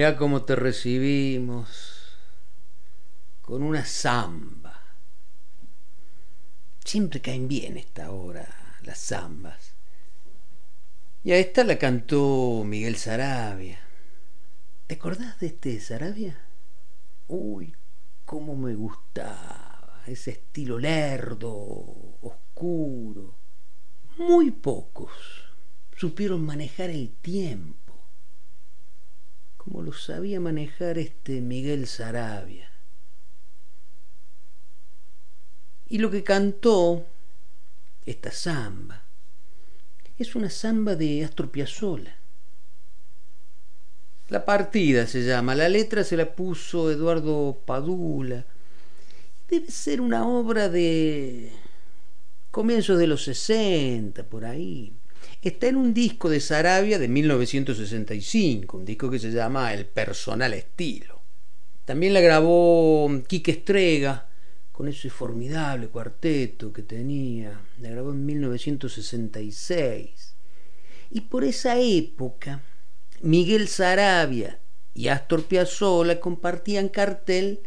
Mirá cómo te recibimos con una zamba. Siempre caen bien esta hora las zambas. Y a esta la cantó Miguel Sarabia. ¿Te acordás de este Sarabia? Uy, cómo me gustaba ese estilo lerdo, oscuro. Muy pocos supieron manejar el tiempo como lo sabía manejar este Miguel Sarabia. Y lo que cantó esta samba es una samba de Astor Piazzolla. La partida se llama, la letra se la puso Eduardo Padula. Debe ser una obra de comienzos de los 60, por ahí. Está en un disco de Sarabia de 1965, un disco que se llama El Personal Estilo. También la grabó Quique Estrega con ese formidable cuarteto que tenía. La grabó en 1966. Y por esa época, Miguel Sarabia y Astor Piazzolla compartían cartel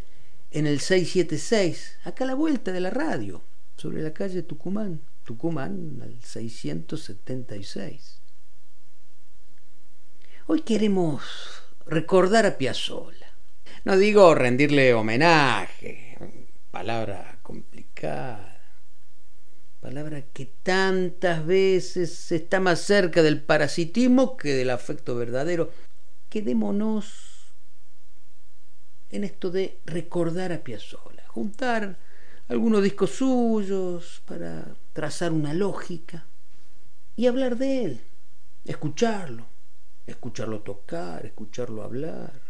en el 676, acá a la vuelta de la radio, sobre la calle Tucumán, Tucumán al 676. Hoy queremos recordar a Piazzolla. No digo rendirle homenaje, palabra complicada, palabra que tantas veces está más cerca del parasitismo que del afecto verdadero. Quedémonos en esto de recordar a Piazzolla, juntar algunos discos suyos para trazar una lógica y hablar de él, escucharlo, escucharlo tocar, escucharlo hablar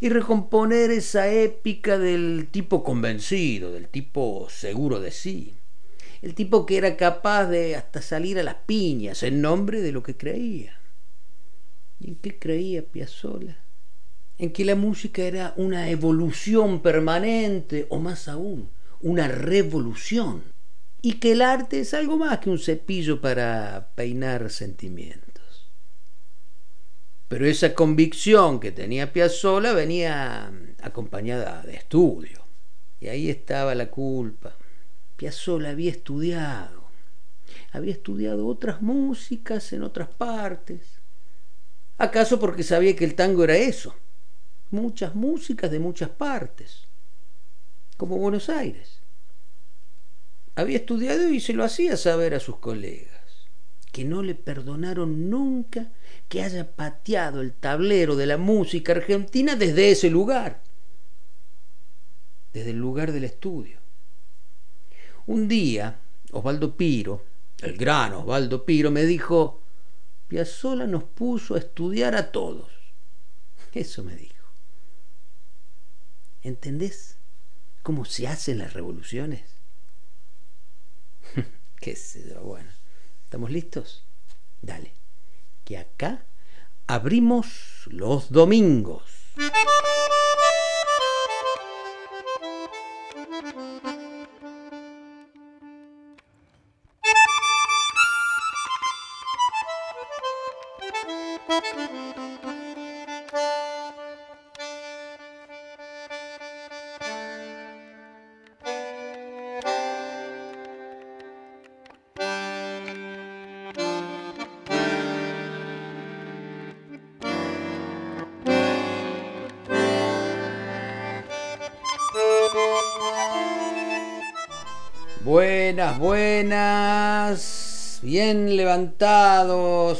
y recomponer esa épica del tipo convencido, del tipo seguro de sí, el tipo que era capaz de hasta salir a las piñas en nombre de lo que creía. ¿Y en qué creía Piazzolla? En que la música era una evolución permanente o más aún, una revolución, y que el arte es algo más que un cepillo para peinar sentimientos. Pero esa convicción que tenía Piazzolla venía acompañada de estudio. Y ahí estaba la culpa. Piazzolla había estudiado. Había estudiado otras músicas en otras partes. ¿Acaso porque sabía que el tango era eso? Muchas músicas de muchas partes. Como Buenos Aires. Había estudiado y se lo hacía saber a sus colegas, que no le perdonaron nunca que haya pateado el tablero de la música argentina desde ese lugar, desde el lugar del estudio. Un día, Osvaldo Piro, el gran Osvaldo Piro, me dijo, Piazzola nos puso a estudiar a todos. Eso me dijo. ¿Entendés cómo se hacen las revoluciones? ¿Qué sé yo? Bueno, ¿estamos listos? Dale que acá abrimos los domingos.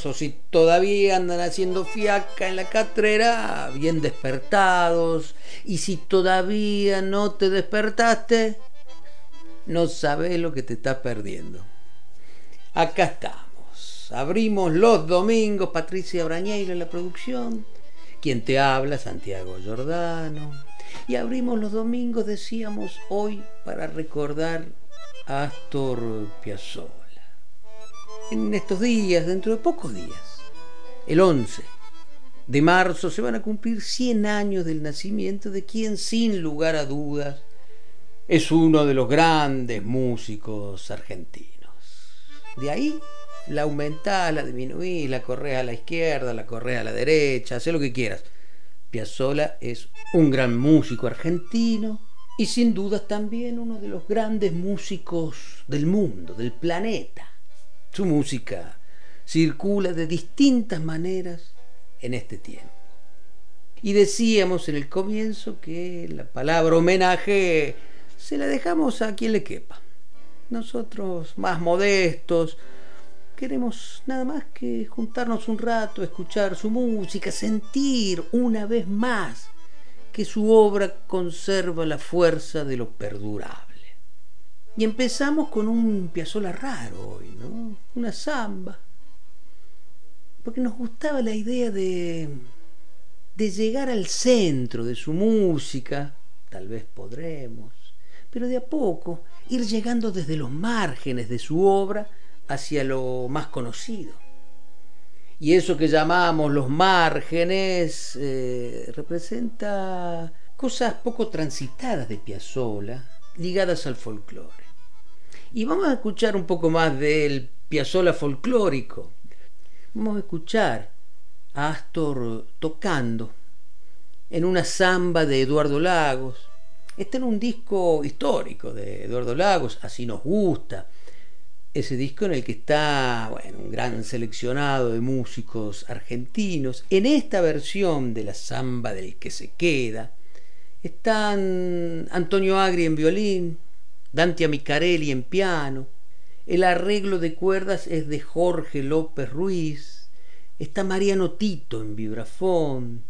Levantados, o si todavía andan haciendo fiaca en la catrera, bien despertados, y si todavía no te despertaste, no sabes lo que te estás perdiendo. Acá estamos, abrimos los domingos, Patricia Brañeiro en la producción, quien te habla, Santiago Giordano, y abrimos los domingos, decíamos, hoy para recordar Astor Piazzolla. En estos días, dentro de pocos días, el 11 de marzo, se van a cumplir 100 años del nacimiento de quien, sin lugar a dudas, es uno de los grandes músicos argentinos. De ahí la aumentás, la disminuís, la corres a la izquierda, la corres a la derecha, haz lo que quieras. Piazzolla es un gran músico argentino y sin duda también uno de los grandes músicos del mundo, del planeta. Su música circula de distintas maneras en este tiempo. Y decíamos en el comienzo que la palabra homenaje se la dejamos a quien le quepa. Nosotros, más modestos, queremos nada más que juntarnos un rato, escuchar su música, sentir una vez más que su obra conserva la fuerza de lo perdurable. Y empezamos con un Piazzolla raro hoy, ¿no? Una samba. Porque nos gustaba la idea de, de llegar al centro de su música, tal vez podremos, pero de a poco ir llegando desde los márgenes de su obra hacia lo más conocido. Y eso que llamamos los márgenes eh, representa cosas poco transitadas de Piazzolla, ligadas al folclore. Y vamos a escuchar un poco más del Piazzolla folclórico. Vamos a escuchar a Astor tocando en una samba de Eduardo Lagos. Está en un disco histórico de Eduardo Lagos, así nos gusta. Ese disco en el que está bueno, un gran seleccionado de músicos argentinos. En esta versión de la samba del que se queda, están Antonio Agri en violín, Dante Amicarelli en piano, el arreglo de cuerdas es de Jorge López Ruiz, está Mariano Tito en vibrafón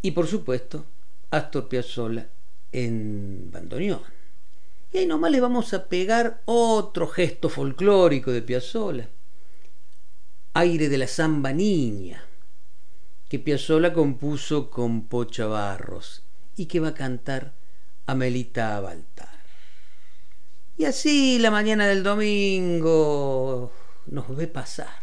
y por supuesto Astor Piazzolla en bandoneón. Y ahí nomás le vamos a pegar otro gesto folclórico de Piazzolla, aire de la samba niña, que Piazzolla compuso con Pocha Barros y que va a cantar Amelita Baltar. Y así la mañana del domingo nos ve pasar.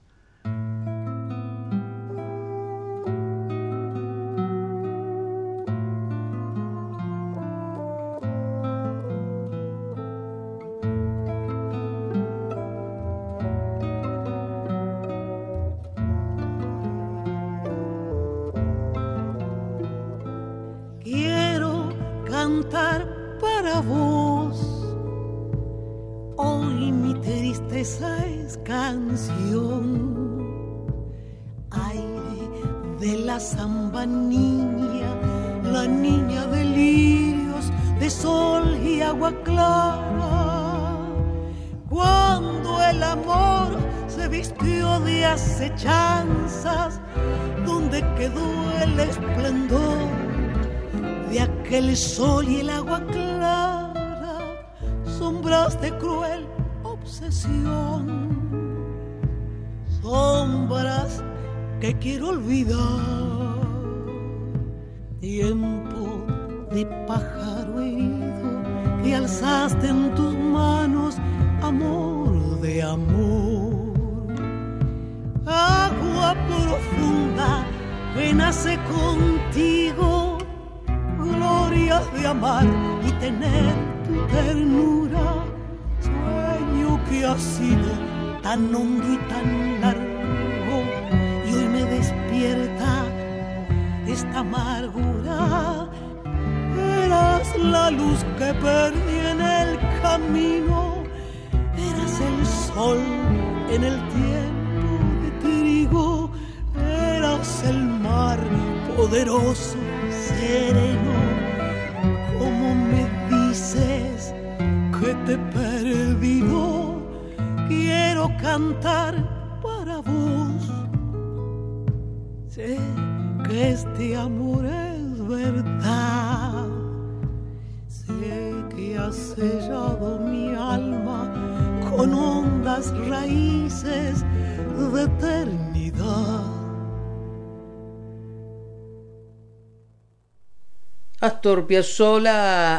Astor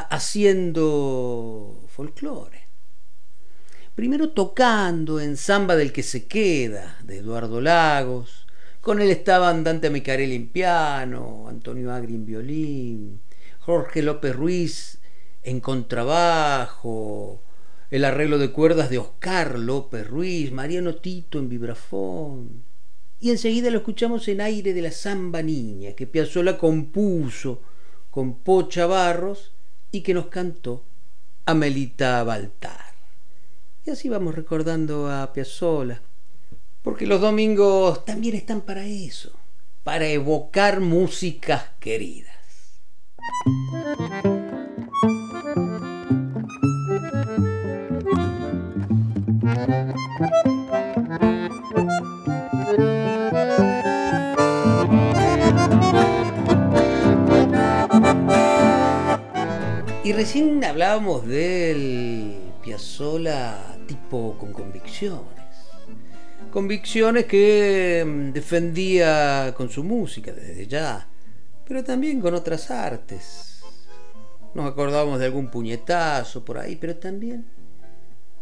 haciendo folclore. Primero tocando en Samba del que se queda, de Eduardo Lagos. Con él estaban Dante Micarelli en piano, Antonio Agri en violín, Jorge López Ruiz en contrabajo, el arreglo de cuerdas de Oscar López Ruiz, Mariano Tito en vibrafón. Y enseguida lo escuchamos en aire de la samba niña que Piazzolla compuso con Pocha Barros y que nos cantó Amelita Baltar. Y así vamos recordando a Piazzolla, porque los domingos también están para eso, para evocar músicas queridas. Recién hablábamos del Piazzola tipo con convicciones. Convicciones que mm, defendía con su música desde ya, pero también con otras artes. Nos acordábamos de algún puñetazo por ahí, pero también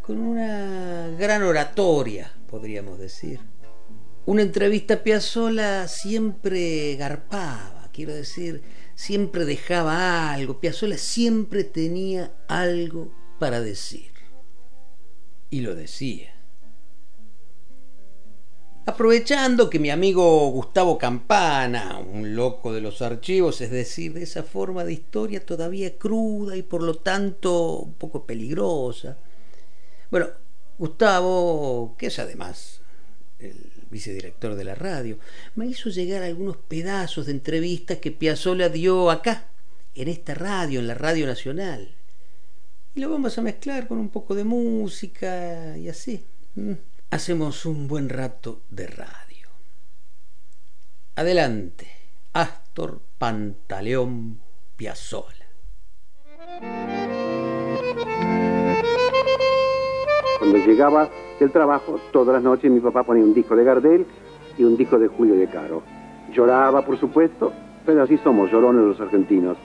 con una gran oratoria, podríamos decir. Una entrevista a Piazzola siempre garpaba, quiero decir, siempre dejaba algo, Piazzolla siempre tenía algo para decir. Y lo decía. Aprovechando que mi amigo Gustavo Campana, un loco de los archivos, es decir, de esa forma de historia todavía cruda y por lo tanto un poco peligrosa. Bueno, Gustavo, que es además el vicedirector de la radio, me hizo llegar algunos pedazos de entrevistas que Piazzolla dio acá, en esta radio, en la Radio Nacional. Y lo vamos a mezclar con un poco de música y así. Hacemos un buen rato de radio. Adelante, Astor Pantaleón Piazzolla. Cuando llegaba del trabajo, todas las noches mi papá ponía un disco de Gardel y un disco de Julio de Caro. Lloraba, por supuesto, pero así somos llorones los argentinos.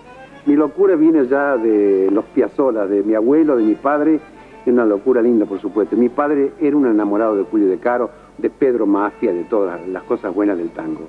Mi locura viene ya de los Piazzolla, de mi abuelo, de mi padre, una locura linda, por supuesto. Mi padre era un enamorado de Julio de Caro, de Pedro Mafia, de todas las cosas buenas del tango.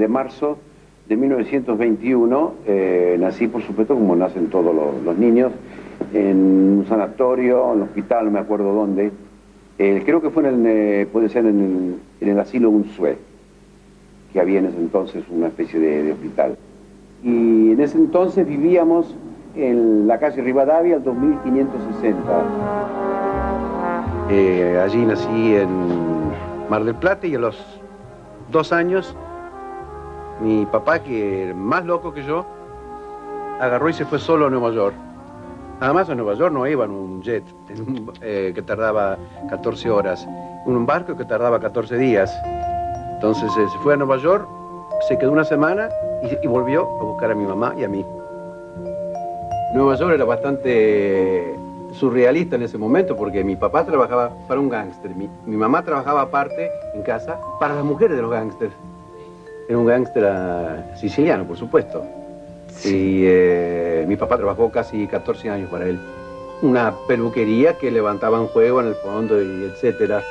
De marzo de 1921. Eh, nací, por supuesto, como nacen todos los, niños, en un sanatorio, en un hospital, no me acuerdo dónde. Eh, creo que fue en el, puede ser en el, asilo Unzué, que había en ese entonces una especie de, hospital. Y en ese entonces vivíamos en la calle Rivadavia, al 2560. Eh, allí nací en Mar del Plata y a los dos años mi papá, que más loco que yo, agarró y se fue solo a Nueva York. Además a Nueva York no iba en un jet eh, que tardaba 14 horas, en un barco que tardaba 14 días. Entonces eh, se fue a Nueva York, se quedó una semana y, volvió a buscar a mi mamá y a mí. Nueva York era bastante surrealista en ese momento porque mi papá trabajaba para un gángster, mi, mi, mamá trabajaba aparte en casa para las mujeres de los gángsters. Era un gángster ah, siciliano, por supuesto. Y eh, mi papá trabajó casi 14 años para él. Una peluquería que levantaban juego en el fondo y etcétera.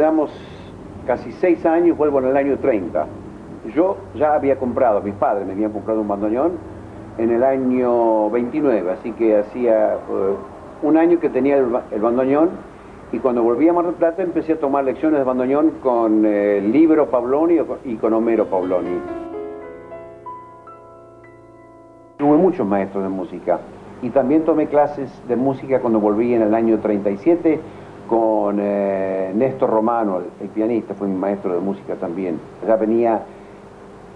Quedamos casi seis años, vuelvo en el año 30. Yo ya había comprado, mis padres me habían comprado un bandoneón en el año 29, así que hacía eh, un año que tenía el, bandoneón y cuando volví a Mar del Plata empecé a tomar lecciones de bandoneón con el eh, Libro Pabloni y con Homero Pabloni. Tuve muchos maestros de música y también tomé clases de música cuando volví en el año 37 con eh, Néstor Romano, el, pianista, fue mi maestro de música también. Ya venía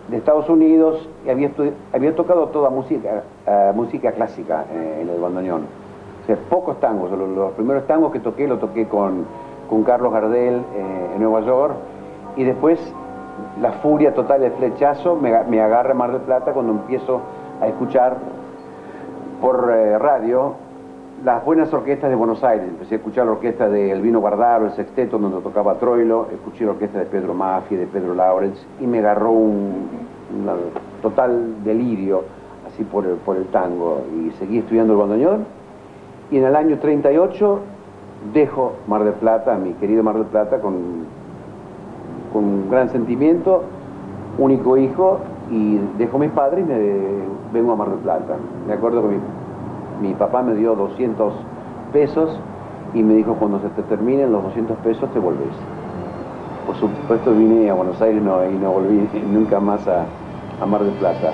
de Estados Unidos y había, había tocado toda música, eh, música clásica eh, en el bandoneón. O sea, pocos tangos, los, primeros tangos que toqué los toqué con, Carlos Gardel en Nueva York y después la furia total del flechazo me, me agarra Mar del Plata cuando empiezo a escuchar por radio las buenas orquestas de Buenos Aires. Empecé a escuchar la orquesta de Elvino Guardaro, el sexteto donde tocaba Troilo, escuché la orquesta de Pedro Mafia, de Pedro Laurens, y me agarró un, total delirio así por el, por el tango. Y seguí estudiando el bandoneón. Y en el año 38 dejo Mar del Plata, mi querido Mar del Plata, con, con un gran sentimiento, único hijo, y dejo a mis padres y me vengo a Mar del Plata. Me acuerdo que mi mi papá me dio 200 pesos y me dijo, cuando se te terminen los 200 pesos te volvés. Por supuesto vine a Buenos Aires y no volví nunca más a, a Mar del Plata.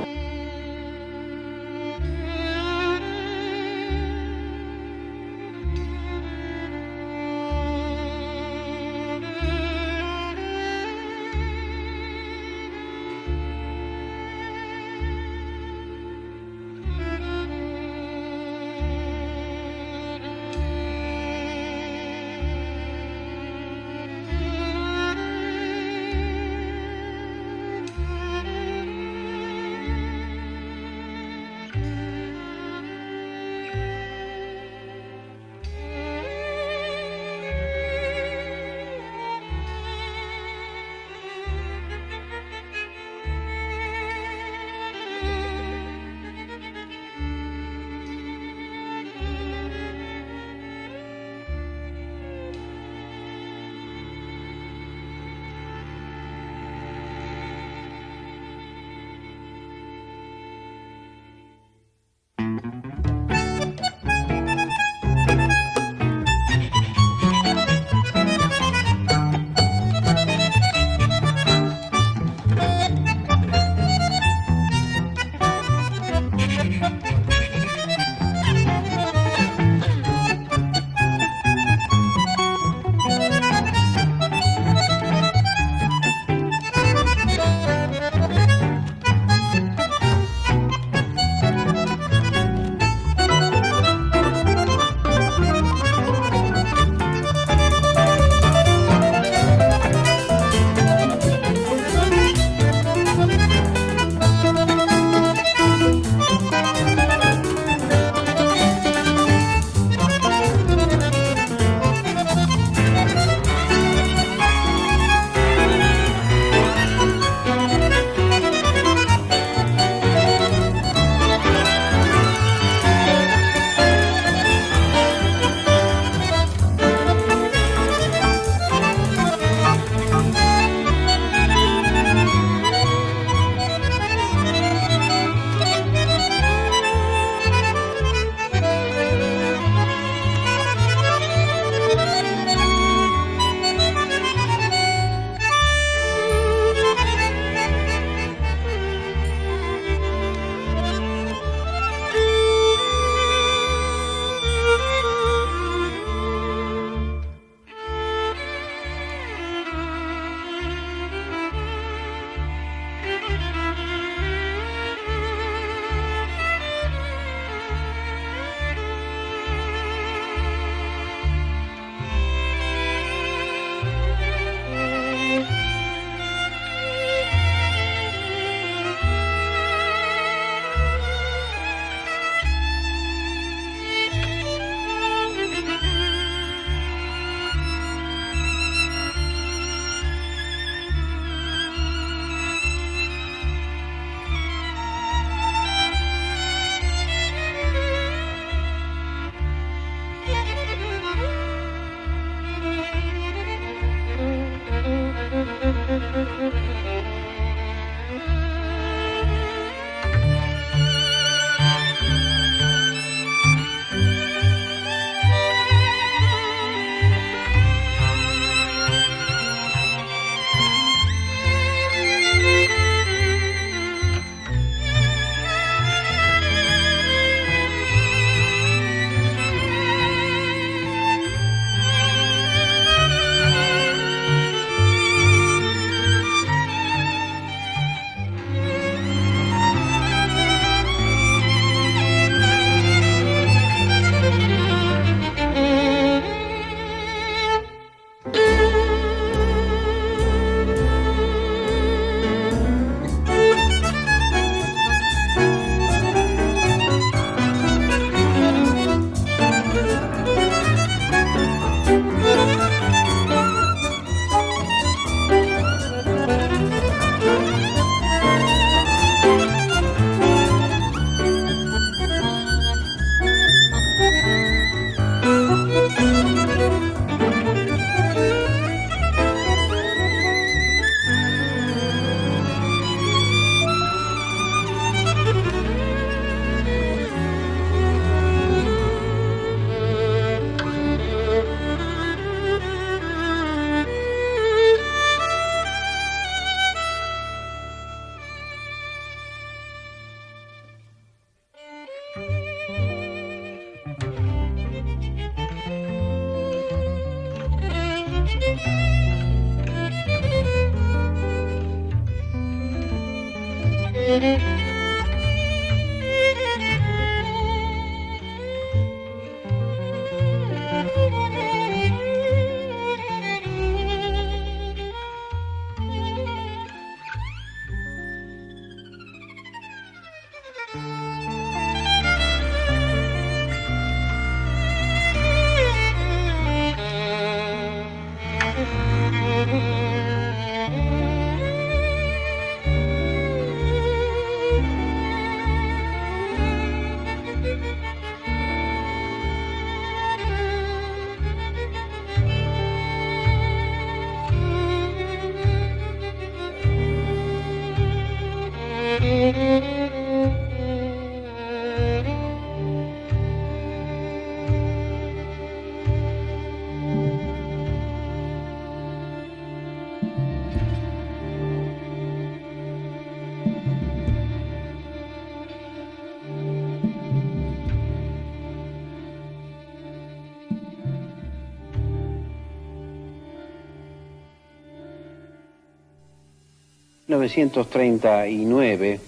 1939,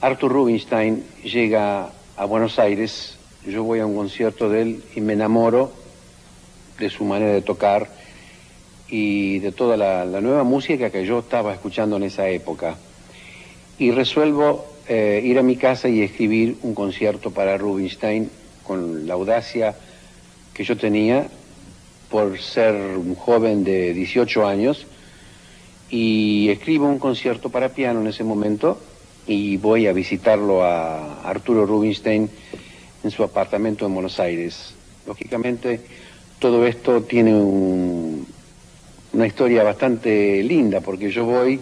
Arthur Rubinstein llega a Buenos Aires, yo voy a un concierto de él y me enamoro de su manera de tocar y de toda la, nueva música que yo estaba escuchando en esa época. Y resuelvo eh, ir a mi casa y escribir un concierto para Rubinstein con la audacia que yo tenía por ser un joven de 18 años y escribo un concierto para piano en ese momento y voy a visitarlo a Arturo Rubinstein en su apartamento en Buenos Aires. Lógicamente, todo esto tiene una historia bastante linda, porque yo voy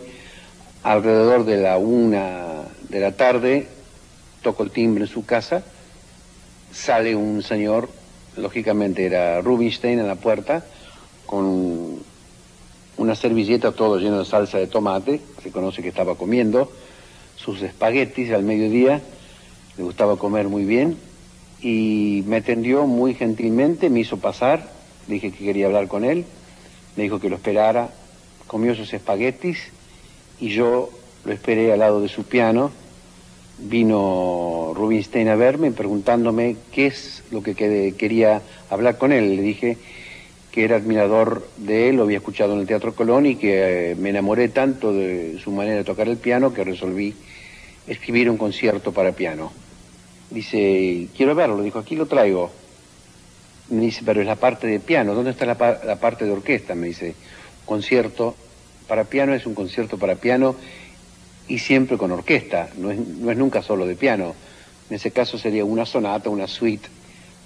alrededor de la una de la tarde, toco el timbre en su casa, sale un señor, lógicamente era Rubinstein en la puerta, con una servilleta todo lleno de salsa de tomate, se conoce que estaba comiendo, sus espaguetis al mediodía, le gustaba comer muy bien, y me atendió muy gentilmente, me hizo pasar, dije que quería hablar con él, me dijo que lo esperara, comió sus espaguetis y yo lo esperé al lado de su piano, vino Rubinstein a verme preguntándome qué es lo que quería hablar con él, le dije que era admirador de él, lo había escuchado en el Teatro Colón y que eh, me enamoré tanto de su manera de tocar el piano que resolví escribir un concierto para piano. Dice, quiero verlo, dijo, aquí lo traigo. Me dice, pero es la parte de piano, ¿dónde está la, parte de orquesta? Me dice, concierto para piano es un concierto para piano y siempre con orquesta, no es, nunca solo de piano. En ese caso sería una sonata, una suite,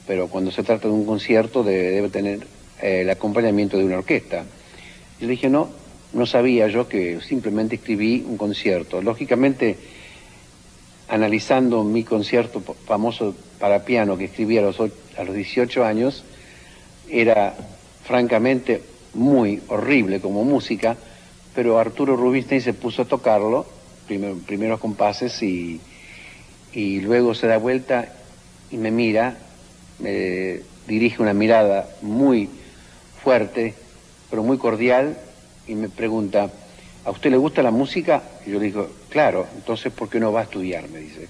pero cuando se trata de un concierto debe tener eh, el acompañamiento de una orquesta. Y le dije, no, no sabía yo que simplemente escribí un concierto. Lógicamente, analizando mi concierto famoso para piano que escribí a los, a los 18 años, era francamente muy horrible como música, pero Arturo Rubinstein se puso a tocarlo, primero, primeros compases, y, y luego se da vuelta y me mira, me dirige una mirada muy fuerte, pero muy cordial, y me pregunta, ¿a usted le gusta la música? Y yo le digo, claro, entonces ¿por qué no va a estudiar? Me dice.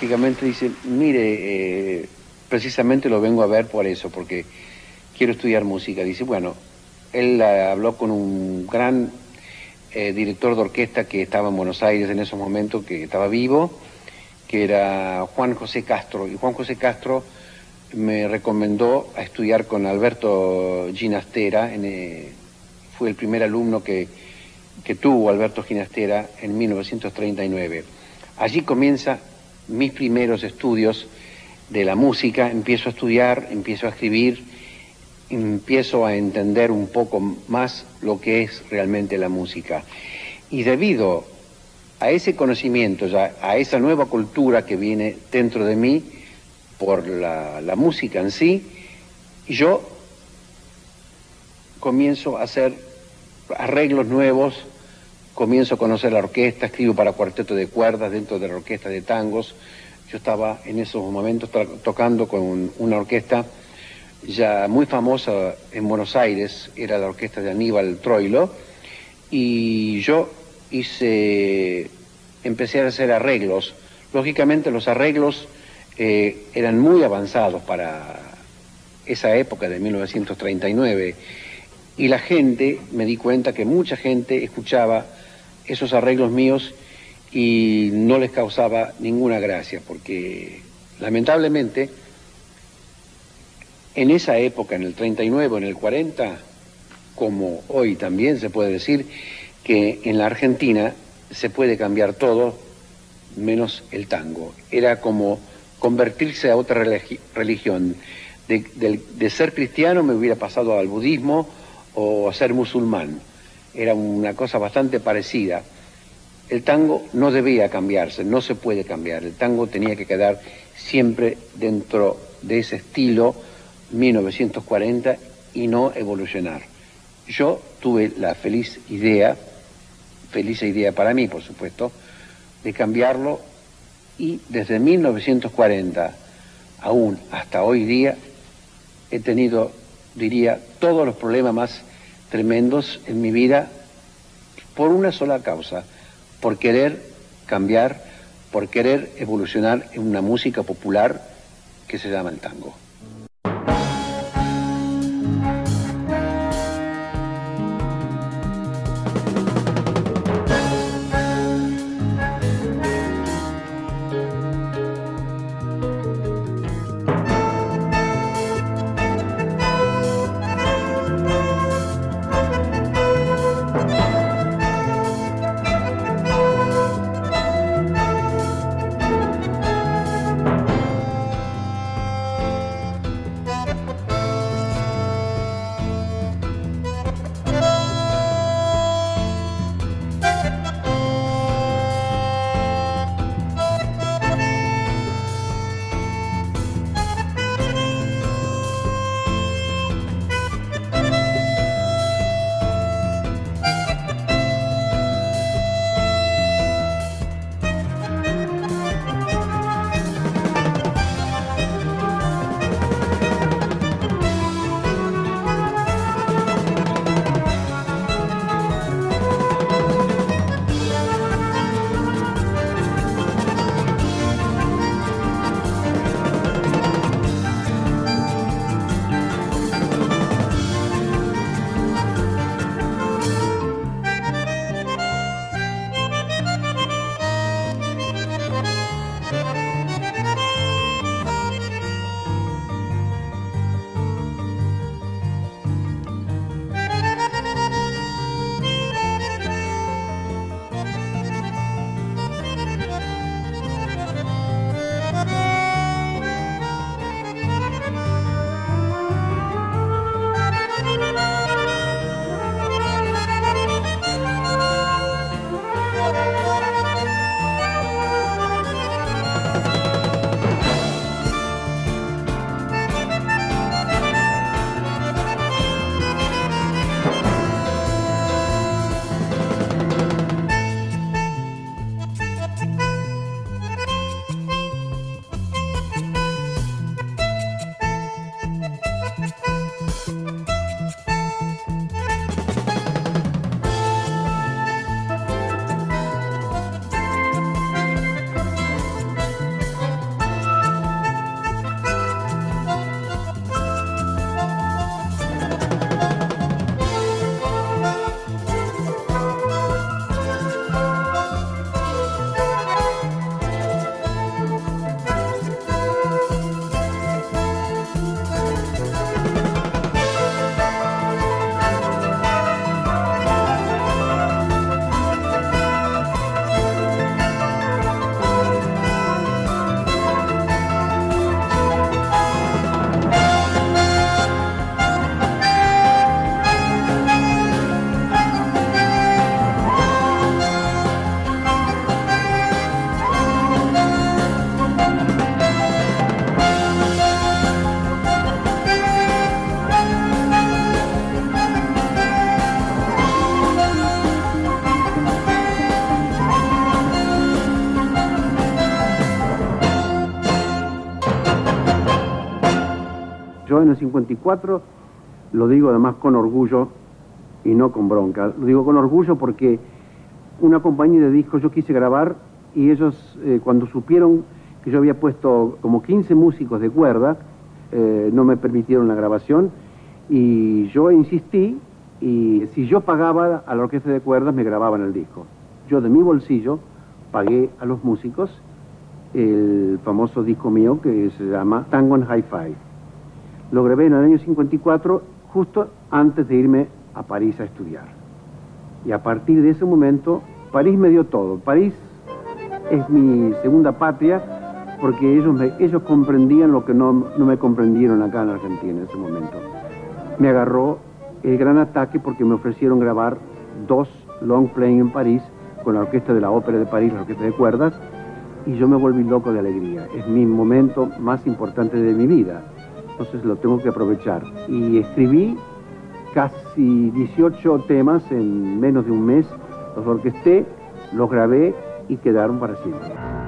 Dice, mire, eh, precisamente lo vengo a ver por eso, porque quiero estudiar música. Dice, bueno, él habló con un gran eh, director de orquesta que estaba en Buenos Aires en esos momentos, que estaba vivo, que era Juan José Castro. Y Juan José Castro me recomendó a estudiar con Alberto Ginastera, eh, fue el primer alumno que, que tuvo Alberto Ginastera en 1939. Allí comienza mis primeros estudios de la música, empiezo a estudiar, empiezo a escribir, empiezo a entender un poco más lo que es realmente la música. Y debido a ese conocimiento, ya, a esa nueva cultura que viene dentro de mí por la, la música en sí, yo comienzo a hacer arreglos nuevos, comienzo a conocer la orquesta, escribo para cuarteto de cuerdas dentro de la orquesta de tangos. Yo estaba en esos momentos tocando con una orquesta ya muy famosa en Buenos Aires, era la orquesta de Aníbal Troilo, y yo hice, empecé a hacer arreglos. Lógicamente los arreglos eh, eran muy avanzados para esa época de 1939 y la gente, me di cuenta que mucha gente escuchaba esos arreglos míos y no les causaba ninguna gracia, porque lamentablemente en esa época, en el 39, en el 40, como hoy también se puede decir, que en la Argentina se puede cambiar todo menos el tango. Era como convertirse a otra religión. De, ser cristiano me hubiera pasado al budismo o a ser musulmán era una cosa bastante parecida. El tango no debía cambiarse, no se puede cambiar. El tango tenía que quedar siempre dentro de ese estilo 1940 y no evolucionar. Yo tuve la feliz idea, feliz idea para mí, por supuesto, de cambiarlo y desde 1940 aún hasta hoy día he tenido, diría, todos los problemas más tremendos en mi vida por una sola causa, por querer cambiar, por querer evolucionar en una música popular que se llama el tango. En el 54, lo digo además con orgullo y no con bronca, lo digo con orgullo porque una compañía de discos yo quise grabar y ellos eh, cuando supieron que yo había puesto como 15 músicos de cuerda, eh, no me permitieron la grabación y yo insistí y si yo pagaba a la orquesta de cuerdas me grababan el disco. Yo de mi bolsillo pagué a los músicos el famoso disco mío que se llama Tango en Hi-Fi. Lo grabé en el año 54 justo antes de irme a París a estudiar. Y a partir de ese momento, París me dio todo. París es mi segunda patria porque ellos, ellos comprendían lo que no, no me comprendieron acá en Argentina en ese momento. Me agarró el gran ataque porque me ofrecieron grabar dos long playing en París con la orquesta de la ópera de París, la orquesta de cuerdas, y yo me volví loco de alegría. Es mi momento más importante de mi vida, entonces lo tengo que aprovechar. Y escribí casi 18 temas en menos de un mes, los orquesté, los grabé y quedaron para siempre.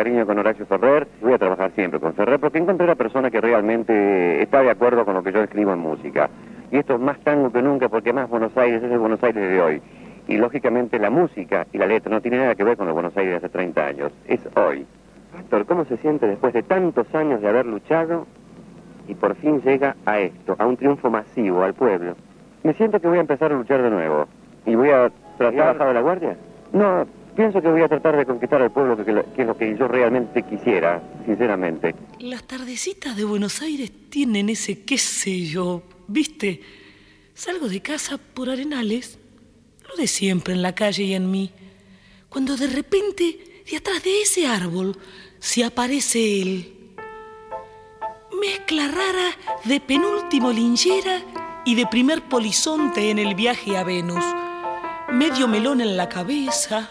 Cariño con Horacio Ferrer, voy a trabajar siempre con Ferrer, porque encontré la persona que realmente está de acuerdo con lo que yo escribo en música. Y esto es más tango que nunca, porque más Buenos Aires es el Buenos Aires de hoy. Y lógicamente la música y la letra no tiene nada que ver con el Buenos Aires de hace 30 años, es hoy. Pastor, ¿cómo se siente después de tantos años de haber luchado y por fin llega a esto, a un triunfo masivo, al pueblo? Me siento que voy a empezar a luchar de nuevo. ¿Y voy a tratar de la guardia? No, pienso que voy a tratar de conquistar al pueblo, que, es lo que yo realmente quisiera, sinceramente. Las tardecitas de Buenos Aires tienen ese qué sé yo, ¿viste? Salgo de casa por arenales, lo de siempre en la calle y en mí, cuando de repente y atrás de ese árbol se aparece él. Mezcla rara de penúltimo linchera y de primer polizonte en el viaje a Venus. Medio melón en la cabeza,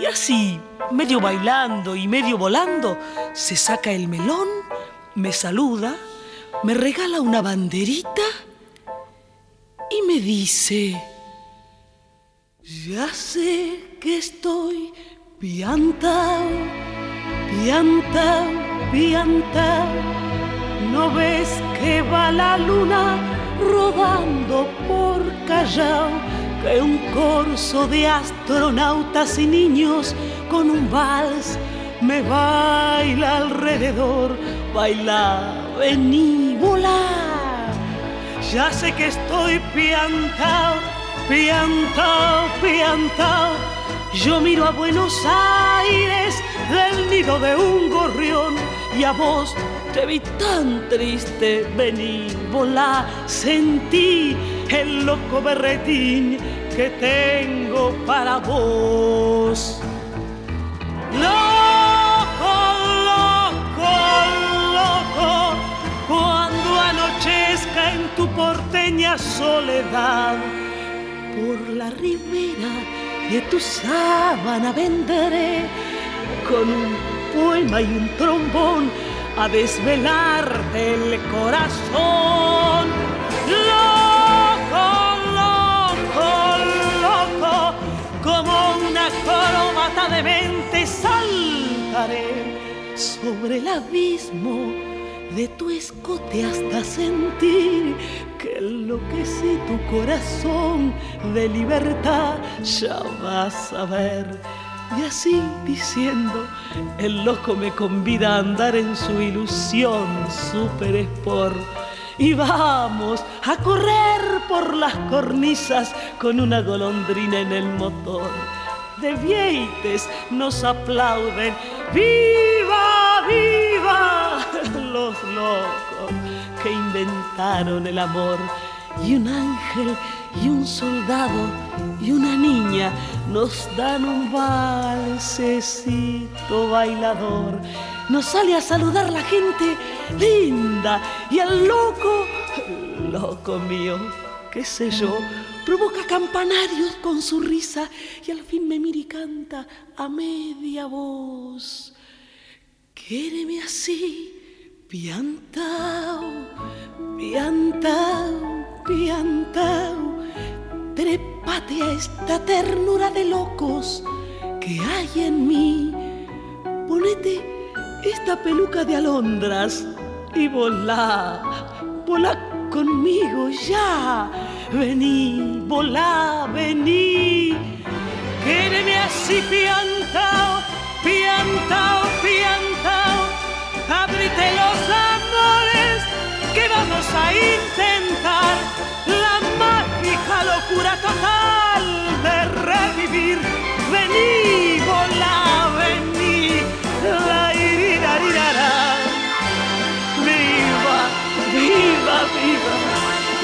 Y así, medio bailando y medio volando, se saca el melón, me saluda, me regala una banderita y me dice, ya sé que estoy Piantao, piantao, piantao, ¿no ves que va la luna rodando por Callao? Que un corso de astronautas y niños con un vals me baila alrededor, baila, vení, volar. Ya sé que estoy piantao, piantao, piantao yo miro a Buenos Aires del nido de un gorrión y a vos te vi tan triste, vení, volá, sentí el loco berretín que tengo para vos. Loco, loco, loco, cuando anochezca en tu porteña soledad por la ribera de tu sábana vendré con un poema y un trombón a desvelarte el corazón. Loco, loco, loco, como una coromata de mente saltaré sobre el abismo de tu escote hasta sentir que enloquecí tu corazón de libertad, ya vas a ver. Y así diciendo, el loco me convida a andar en su ilusión super sport. Y vamos a correr por las cornisas con una golondrina en el motor. De vieites nos aplauden, ¡Viva, viva! Los locos que inventaron el amor. Y un ángel y un soldado y una niña nos dan un valsecito bailador. Nos sale a saludar la gente linda y el loco, loco mío, qué sé yo, provoca campanarios con su risa y al fin me mira y canta a media voz. Quéreme así Piantao, piantao, piantao, trepate a esta ternura de locos que hay en mí. Ponete esta peluca de alondras y volá, volá conmigo ya. Vení, volá, vení. Quéreme así, piantao, piantao, piantao Abrite los amores que vamos a intentar la mágica locura total de revivir. Vení, volá, vení, la iridarirara. Viva, viva, viva,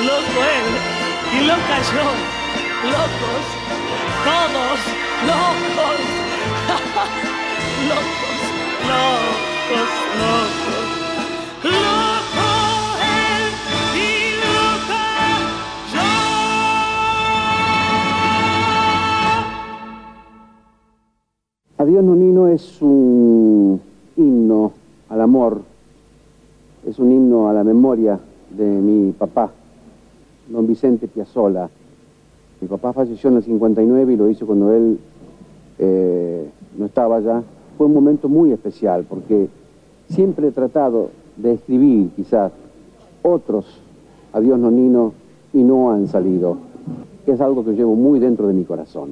loco él y loca yo, locos, todos locos, locos, locos. Adiós Nonino es un himno al amor, es un himno a la memoria de mi papá, don Vicente Piazzola. Mi papá falleció en el 59 y lo hizo cuando él eh, no estaba ya fue un momento muy especial porque siempre he tratado de escribir quizás otros Adiós Nonino y no han salido. Es algo que llevo muy dentro de mi corazón.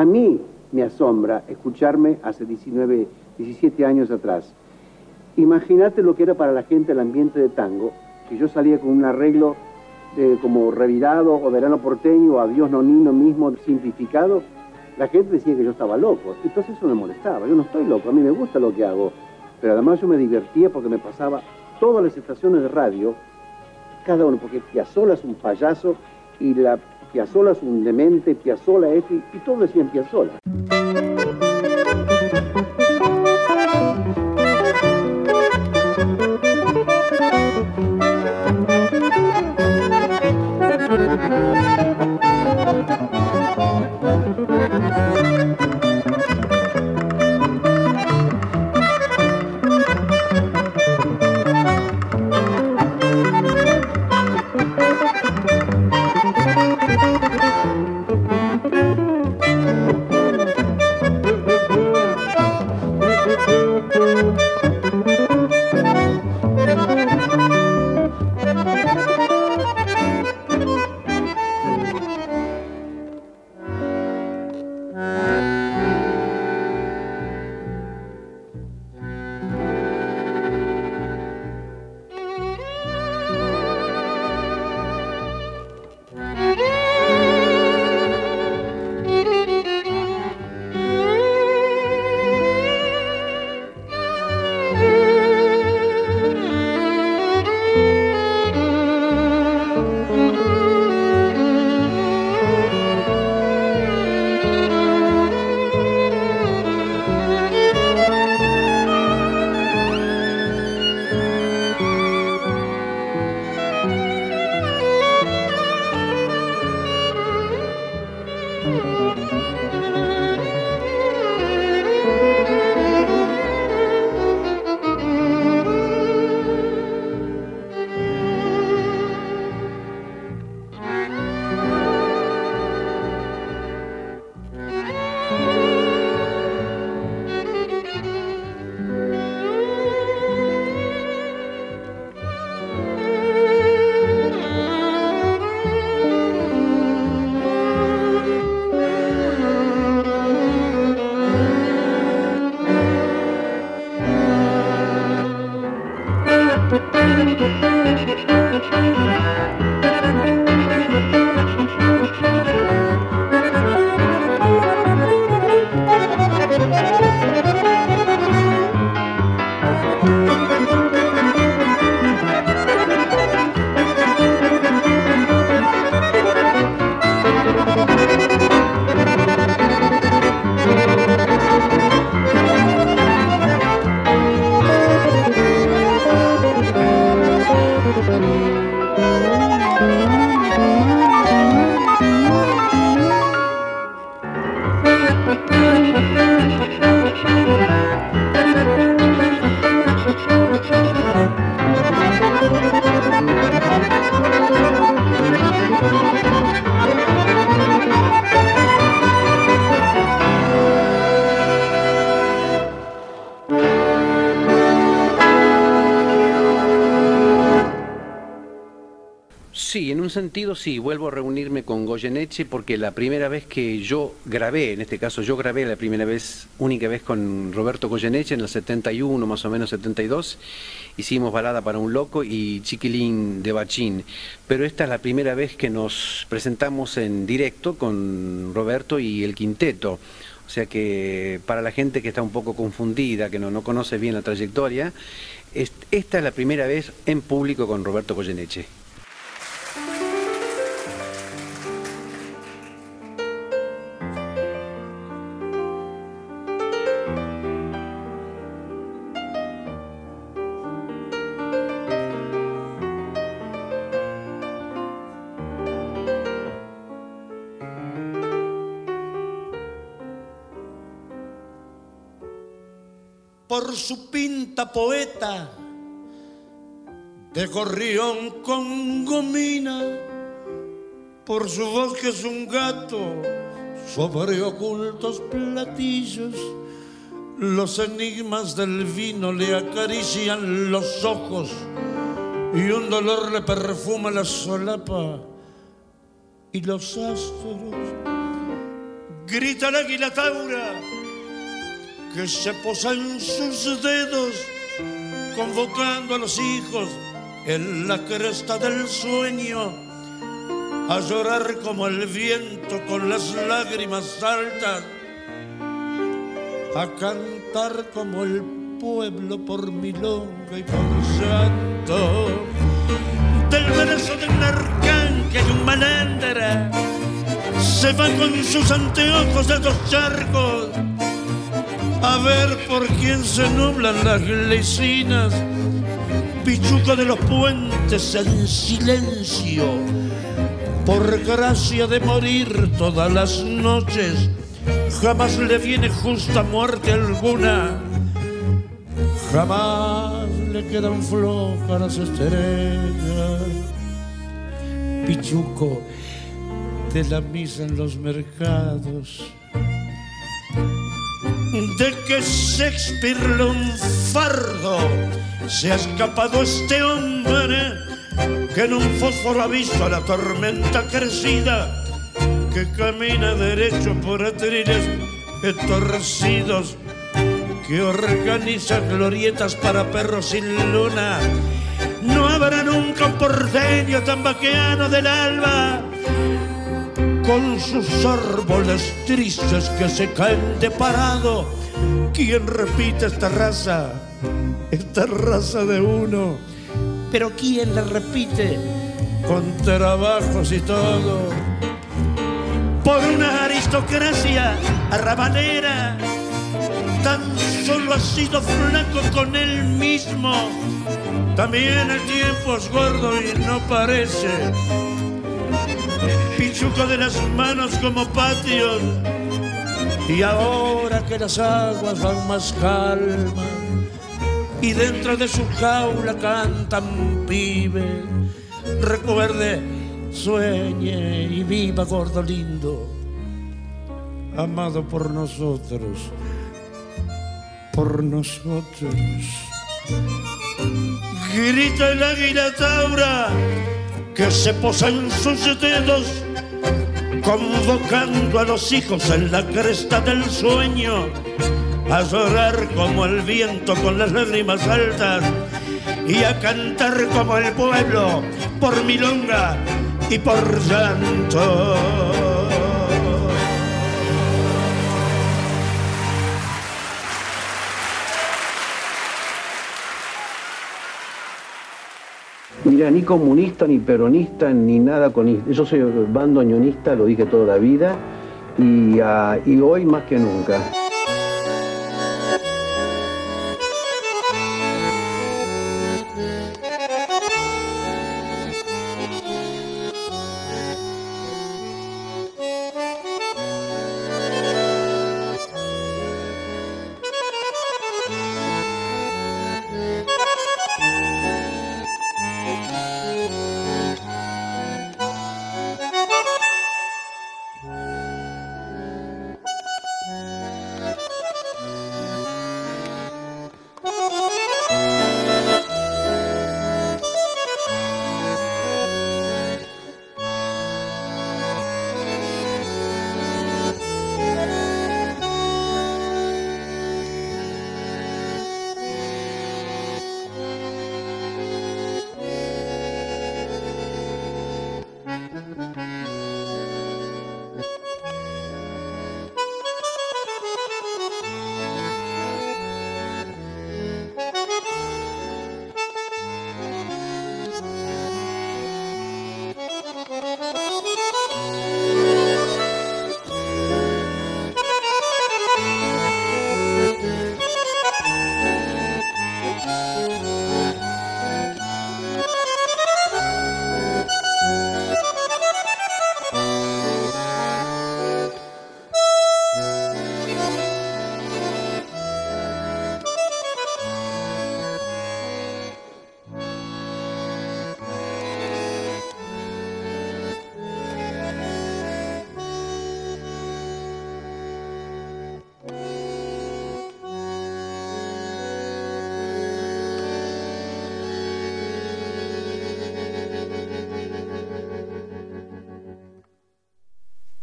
A mí me asombra escucharme hace 19, 17 años atrás. Imagínate lo que era para la gente el ambiente de tango, que yo salía con un arreglo como revirado o verano porteño o adiós nonino mismo simplificado. La gente decía que yo estaba loco. Entonces eso me molestaba. Yo no estoy loco, a mí me gusta lo que hago. Pero además yo me divertía porque me pasaba todas las estaciones de radio, cada uno, porque Piazzolla es un payaso y la Piazzolla es un demente, Piazzolla es, y, todos decían Sentido sí, vuelvo a reunirme con Goyeneche porque la primera vez que yo grabé, en este caso yo grabé la primera vez, única vez con Roberto Goyeneche en el 71, más o menos 72, hicimos Balada para un Loco y Chiquilín de Bachín, pero esta es la primera vez que nos presentamos en directo con Roberto y el quinteto. O sea que para la gente que está un poco confundida, que no, no conoce bien la trayectoria, esta es la primera vez en público con Roberto Goyeneche. Poeta de gorrión con gomina, por su voz que es un gato sobre ocultos platillos. Los enigmas del vino le acarician los ojos y un dolor le perfuma la solapa y los astros grita el águila taura que se posa en sus dedos, convocando a los hijos en la cresta del sueño, a llorar como el viento con las lágrimas altas, a cantar como el pueblo por milonga y por santo, del brazo de un arcángel y un malandra, se va con sus anteojos de dos charcos a ver por quién se nublan las lecinas, pichuco de los puentes en silencio, por gracia de morir todas las noches, jamás le viene justa muerte alguna, jamás le quedan flojas las estrellas. Pichuco de la misa en los mercados de que Shakespeare fardo se ha escapado este hombre que en un fósforo ha visto la tormenta crecida que camina derecho por atriles torcidos que organiza glorietas para perros sin luna. No habrá nunca un porteño tan vaqueano del alba con sus árboles tristes que se caen de parado. ¿Quién repite esta raza? Esta raza de uno. Pero ¿quién la repite? Con trabajos y todo. Por una aristocracia arrabanera. Tan solo ha sido flaco con él mismo. También el tiempo es gordo y no parece pichuco de las manos como patios. Y ahora que las aguas van más calmas y dentro de su jaula cantan pibe, recuerde, sueñe y viva gordo lindo, amado por nosotros, por nosotros. Grita el águila taura que se posa en sus dedos convocando a los hijos en la cresta del sueño, a llorar como el viento con las lágrimas altas y a cantar como el pueblo por milonga y por llanto. Mira, ni comunista, ni peronista, ni nada con... Yo soy bando lo dije toda la vida, y, ah, y hoy más que nunca.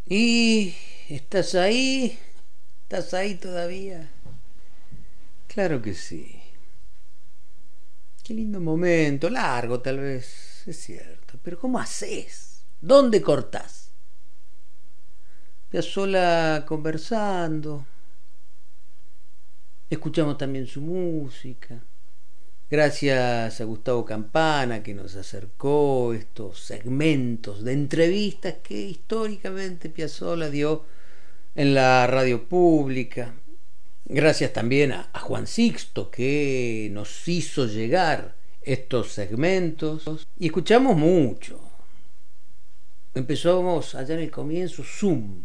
¿Y estás ahí? ¿Estás ahí todavía? Claro que sí. Qué lindo momento, largo tal vez, es cierto. Pero ¿cómo haces? ¿Dónde cortás? Ya sola conversando. Escuchamos también su música. Gracias a Gustavo Campana que nos acercó estos segmentos de entrevistas que históricamente Piazzolla dio en la radio pública. Gracias también a, Juan Sixto que nos hizo llegar estos segmentos y escuchamos mucho. Empezamos allá en el comienzo Zoom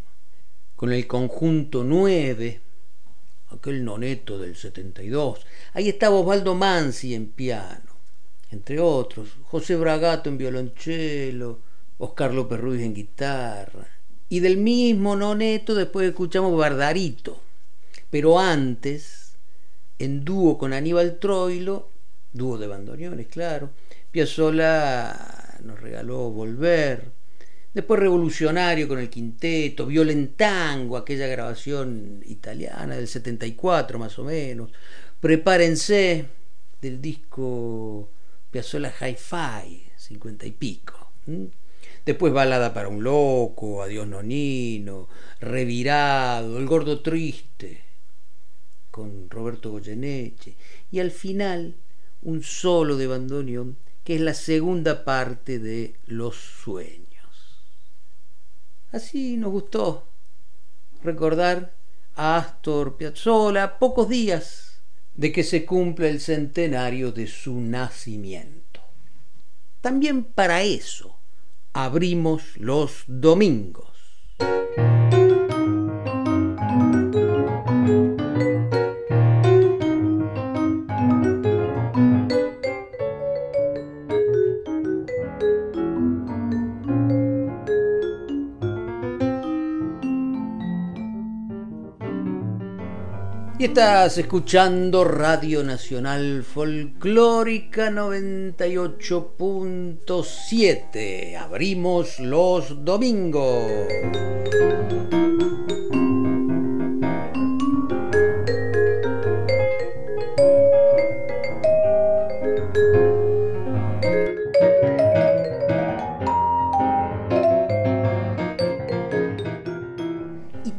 con el conjunto 9 aquel noneto del 72. Ahí estaba Osvaldo Mansi en piano, entre otros, José Bragato en violonchelo, Oscar López Ruiz en guitarra. Y del mismo noneto después escuchamos Bardarito. Pero antes, en dúo con Aníbal Troilo, dúo de bandoneones, claro, Piazzolla nos regaló Volver, Después Revolucionario con el quinteto, Violentango, aquella grabación italiana del 74 más o menos. Prepárense del disco Piazzolla Hi-Fi, 50 y pico. Después Balada para un loco, Adiós Nonino, Revirado, El Gordo Triste, con Roberto Goyeneche. Y al final un solo de bandoneón que es la segunda parte de Los Sueños. Así nos gustó recordar a Astor Piazzolla pocos días de que se cumple el centenario de su nacimiento. También para eso abrimos los domingos. Estás escuchando Radio Nacional Folclórica 98.7. Abrimos los domingos.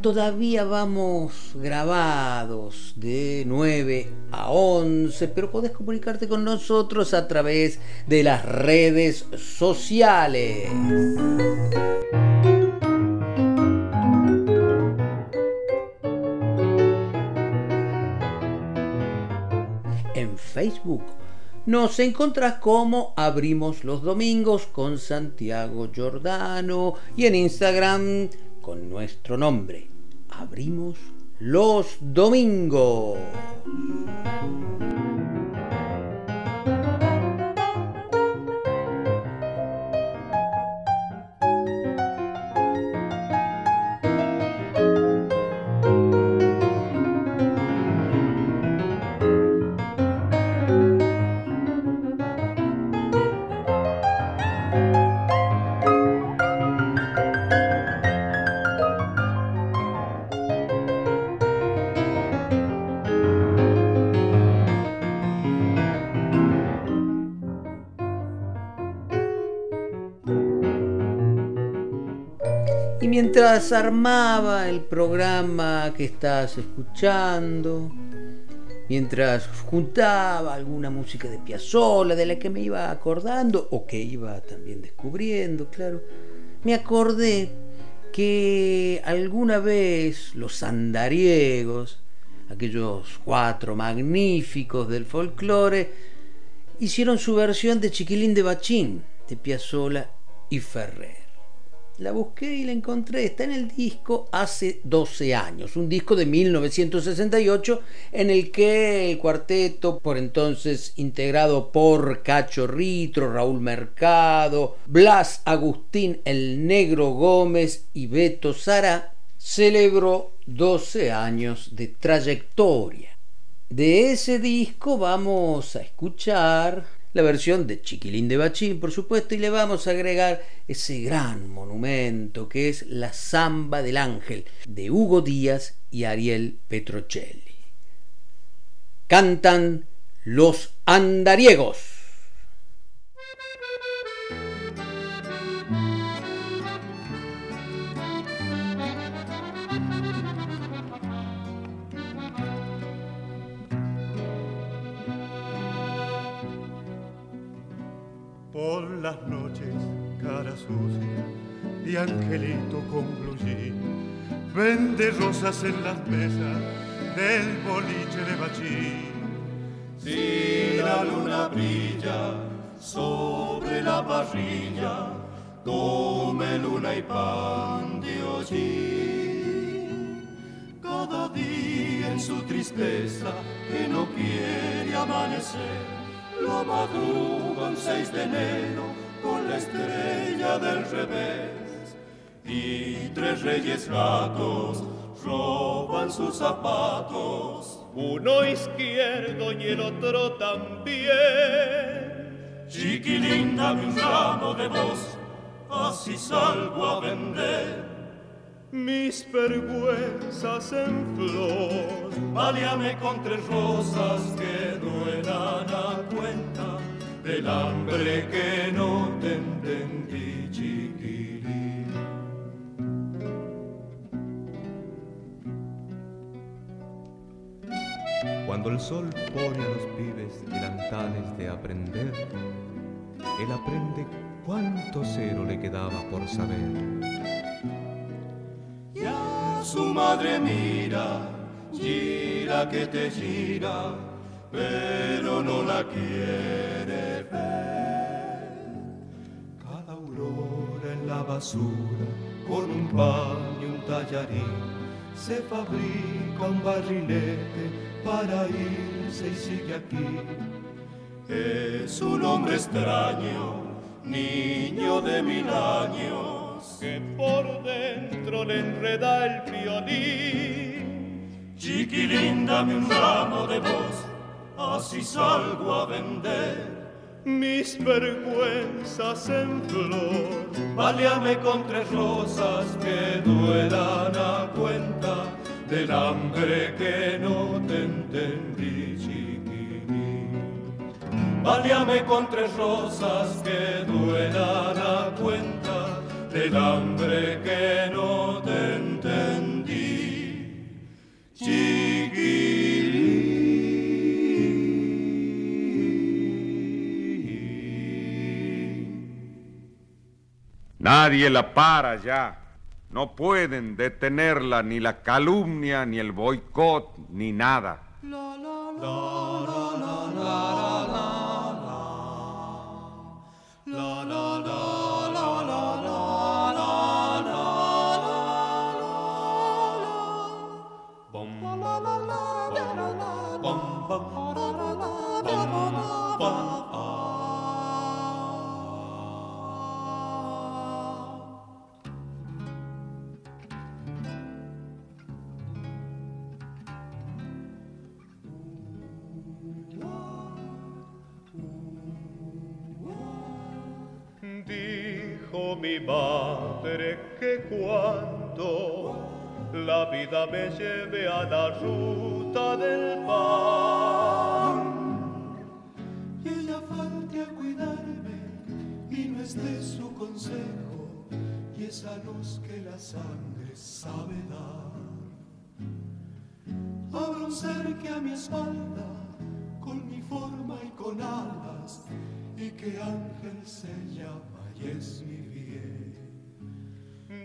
Todavía vamos grabados de 9 a 11, pero podés comunicarte con nosotros a través de las redes sociales. En Facebook nos encontrás como Abrimos los Domingos con Santiago Giordano y en Instagram con nuestro nombre, abrimos los domingos. Mientras armaba el programa que estás escuchando, mientras juntaba alguna música de Piazzolla de la que me iba acordando o que iba también descubriendo, claro, me acordé que alguna vez los andariegos, aquellos cuatro magníficos del folclore, hicieron su versión de Chiquilín de Bachín de Piazzolla y Ferrer. La busqué y la encontré. Está en el disco hace 12 años. Un disco de 1968 en el que el cuarteto, por entonces integrado por Cacho Ritro, Raúl Mercado, Blas Agustín El Negro Gómez y Beto Sara, celebró 12 años de trayectoria. De ese disco vamos a escuchar la versión de Chiquilín de Bachín, por supuesto, y le vamos a agregar ese gran monumento que es la Zamba del Ángel de Hugo Díaz y Ariel Petrocelli. Cantan los andariegos. Por las noches, cara sucia y angelito con blue vende rosas en las mesas del boliche de Bachín. Si la luna brilla sobre la parrilla, come luna y pan de hollín. Cada día en su tristeza que no quiere amanecer lo madrugan 6 de enero con la estrella del revés. Y tres reyes gatos roban sus zapatos, uno izquierdo y el otro también. Chiquilinda, un ramo de voz, así salgo a vender mis vergüenzas en flor. Váliame con tres rosas que duelan a cuenta del hambre que no te entendí, chiquilín. Cuando el sol pone a los pibes delantales de aprender, él aprende cuánto cero le quedaba por saber su madre mira, gira que te gira, pero no la quiere ver. Cada aurora en la basura, con un pan y un tallarín, se fabrica un barrilete para irse y sigue aquí. Es un hombre extraño, niño de mil años que por dentro le enreda el violín. Chiquilín, dame un ramo de voz, así salgo a vender mis vergüenzas en flor. Baleame con tres rosas que duelan a cuenta del hambre que no te entendí, chiquilín. Baleame con tres rosas que duelan a cuenta del hambre que no te entendí, Nadie la para ya. No pueden detenerla ni la calumnia, ni el boicot, ni nada. Madre que cuando la vida me lleve a la ruta del pan y ella falte a cuidarme y no esté su consejo y esa luz que la sangre sabe dar. Habrá un ser que a mi espalda con mi forma y con alas y que ángel se llama y es mi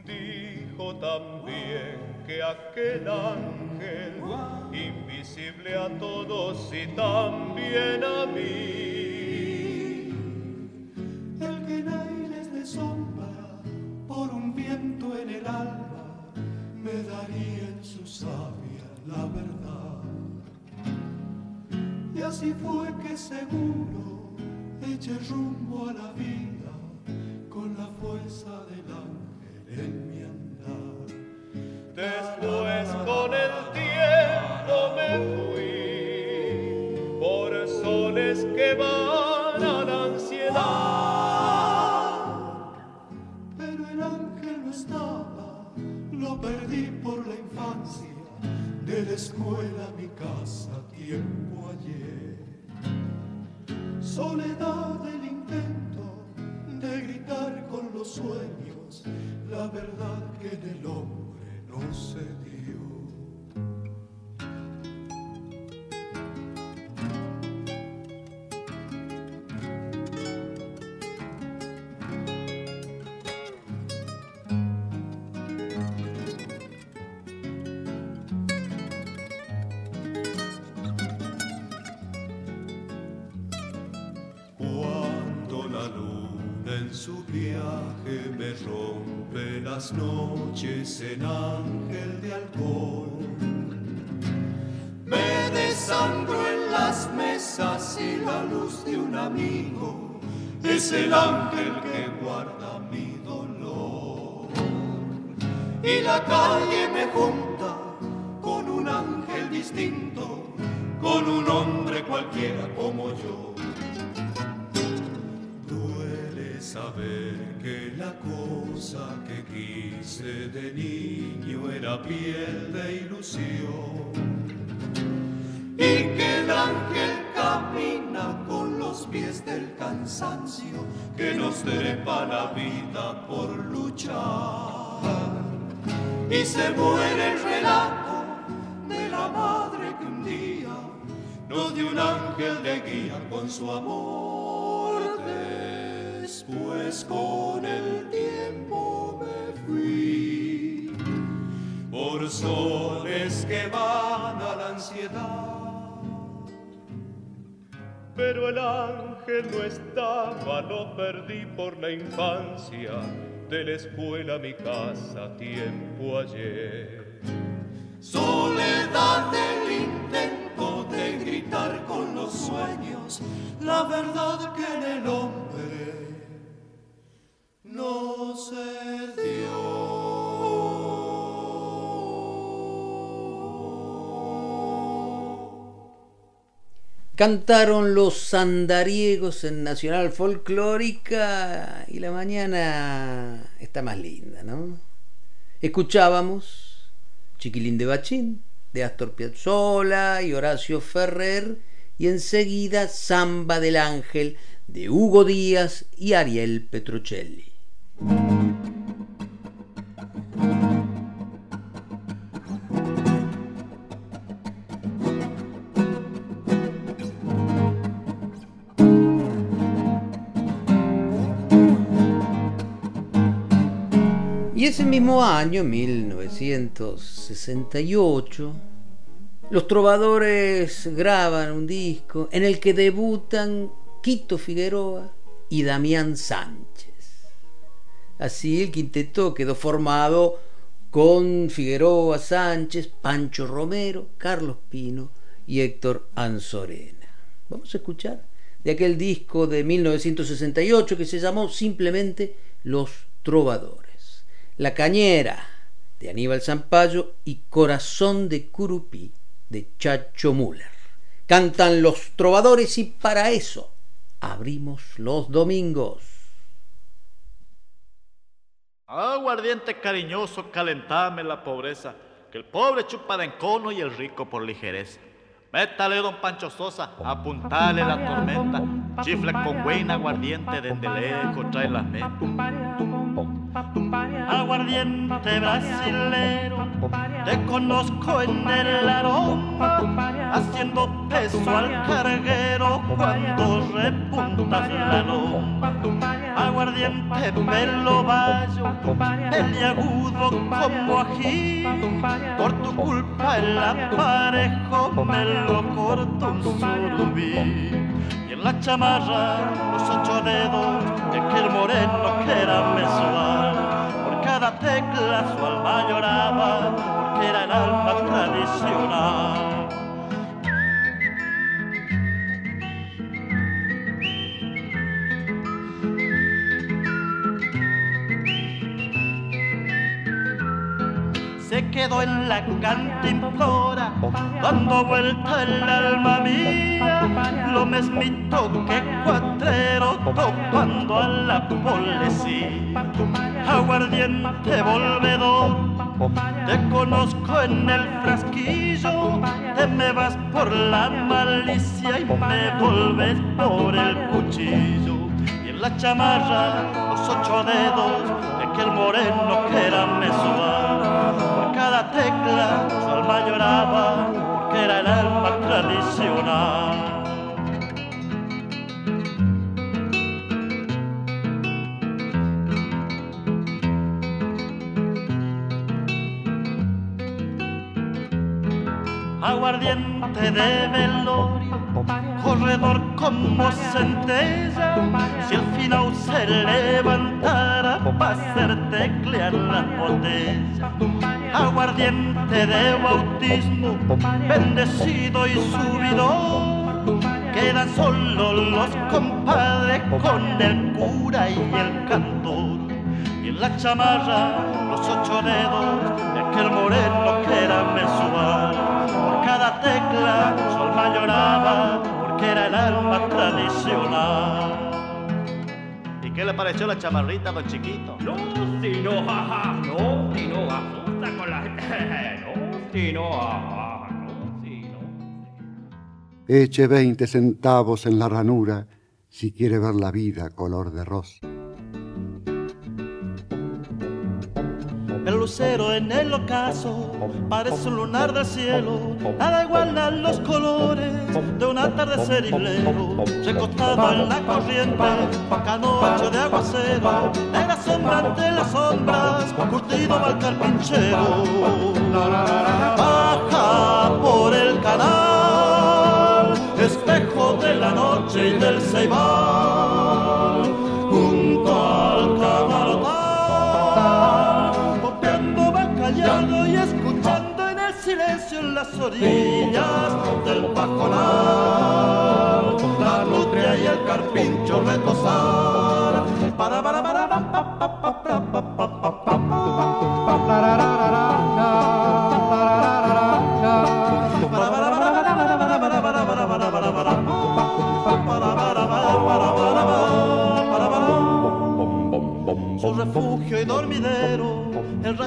Dijo también que aquel ángel, invisible a todos y también a mí, el que en aires de sombra por un viento en el alma me daría en su sabia la verdad. Y así fue que seguro eché rumbo a la vida con la fuerza del ángel en mi andar. Después con el tiempo me fui por soles que van a la ansiedad. Pero el ángel no estaba, lo perdí por la infancia, de la escuela a mi casa, tiempo ayer. Soledad del intento de gritar con los sueños la verdad que en el hombre no se dio. Noches en ángel de alcohol. Me desangro en las mesas y la luz de un amigo es el ángel que guarda mi dolor. Y la calle me junta con un ángel distinto, con un hombre cualquiera como yo. Saber que la cosa que quise de niño era piel de ilusión. Y que el ángel camina con los pies del cansancio que nos trepa la vida por luchar. Y se muere el relato de la madre que un día nos dio un ángel de guía con su amor pues con el tiempo me fui por soles que van a la ansiedad. Pero el ángel no estaba, lo perdí por la infancia, de la escuela a mi casa tiempo ayer. Soledad del intento de gritar con los sueños, la verdad que en el hombre no se dio. Cantaron los sandariegos en Nacional Folclórica y la mañana está más linda, ¿no? Escuchábamos Chiquilín de Bachín, de Astor Piazzolla y Horacio Ferrer, y enseguida Samba del Ángel, de Hugo Díaz y Ariel Petrocelli. Y ese mismo año, 1968, los trovadores graban un disco en el que debutan Quito Figueroa y Damián Sánchez. Así el quinteto quedó formado con Figueroa Sánchez, Pancho Romero, Carlos Pino y Héctor Anzorena. Vamos a escuchar de aquel disco de 1968 que se llamó simplemente Los Trovadores. La Cañera de Aníbal Zampayo y Corazón de Curupí de Chacho Müller. Cantan los trovadores y para eso abrimos los domingos. Aguardiente cariñoso, calentame la pobreza, que el pobre chupa de encono y el rico por ligereza. Métale, don Pancho Sosa, apuntale la tormenta, chifle con buena aguardiente, desde lejos trae las metas. Aguardiente brasilero, te conozco en el aroma, haciendo peso al carguero cuando repuntas la loma. Aguardiente pelo bayo, agudo como ají, por tu culpa el aparejo me lo corto un surubí. Y en la chamarra los ocho dedos de que el moreno quiera mesuar. Por cada tecla su alma lloraba, porque era el alma tradicional. Quedó en la cantimplora, dando vuelta el alma mía, lo mesmito que cuatrero tocando a la policía. Aguardiente volvedor, te conozco en el frasquillo, te me vas por la malicia y me volves por el cuchillo. En la chamarra los ocho dedos de aquel moreno que era mensual. Por cada tecla su alma lloraba porque era el alma tradicional. aguardiente de velorio, corredor como centella, si al final se levantara para hacer teclear la botella. Aguardiente de bautismo, bendecido y subido, quedan solo los compadres con el cura y el cantor. Y en la chamarra los ocho dedos de aquel moreno que era mensual cada tecla su alma lloraba porque era el alma tradicional. ¿Y qué le pareció la chamarrita a los chiquitos? No, si no, jaja, no, si no, asusta con la gente, no, si no, jaja, no, si no. Eche 20 centavos en la ranura si quiere ver la vida color de rosa. El lucero en el ocaso parece un lunar del cielo, nada igual a los colores de un atardecer islero. Recostado en la corriente, canocho de aguacero, negra sombra ante las sombras, curtido al carpinchero. Baja por el canal, espejo de la noche y del ceibal, en las orillas del pajonal la nutria y el carpincho retosar para para para su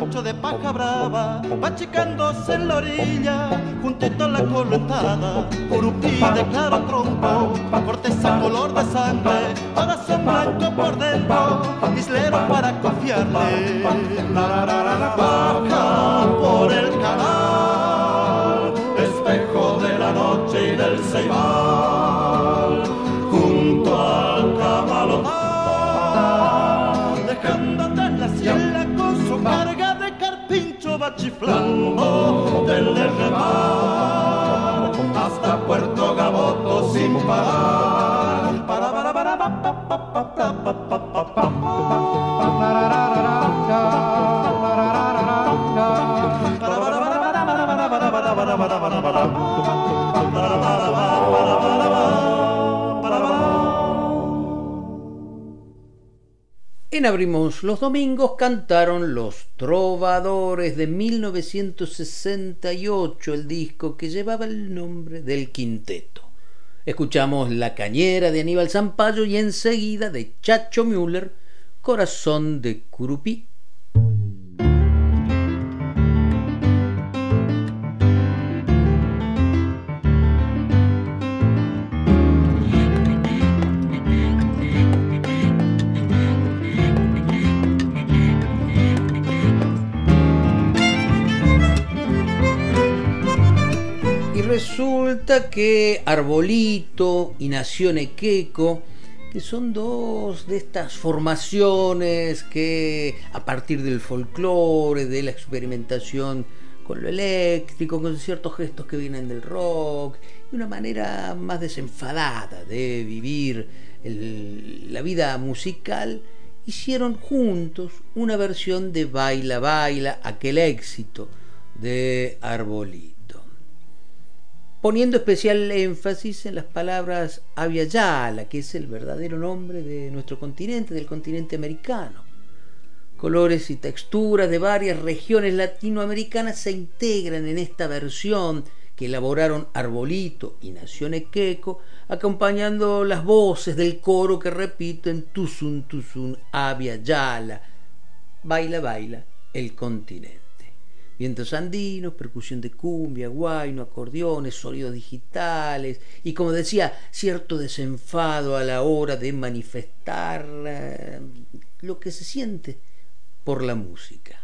rancho de paja brava, va chicándose en la orilla, juntito a la correntada, curupí de claro tronco, corteza color de sangre, corazón blanco por dentro, islero para confiarle. Baja por el canal, espejo de la noche y del ceibal, junto al camalotal carpincho va Abrimos los Domingos cantaron Los Trovadores de 1968, el disco que llevaba el nombre del quinteto. Escuchamos La Cañera de Aníbal Zampayo y enseguida de Chacho Müller, Corazón de Curupí. Que Arbolito y Nación Equeco, que son dos de estas formaciones que a partir del folclore, de la experimentación con lo eléctrico, con ciertos gestos que vienen del rock, y una manera más desenfadada de vivir la vida musical, hicieron juntos una versión de Baila Baila, aquel éxito de Arbolito poniendo especial énfasis en las palabras Yala, que es el verdadero nombre de nuestro continente, del continente americano. Colores y texturas de varias regiones latinoamericanas se integran en esta versión que elaboraron Arbolito y Nación Equeco, acompañando las voces del coro que repiten Tuzun Tuzun Yala, baila baila el continente. Vientos andinos, percusión de cumbia, guayno, acordeones, sonidos digitales y como decía, cierto desenfado a la hora de manifestar eh, lo que se siente por la música.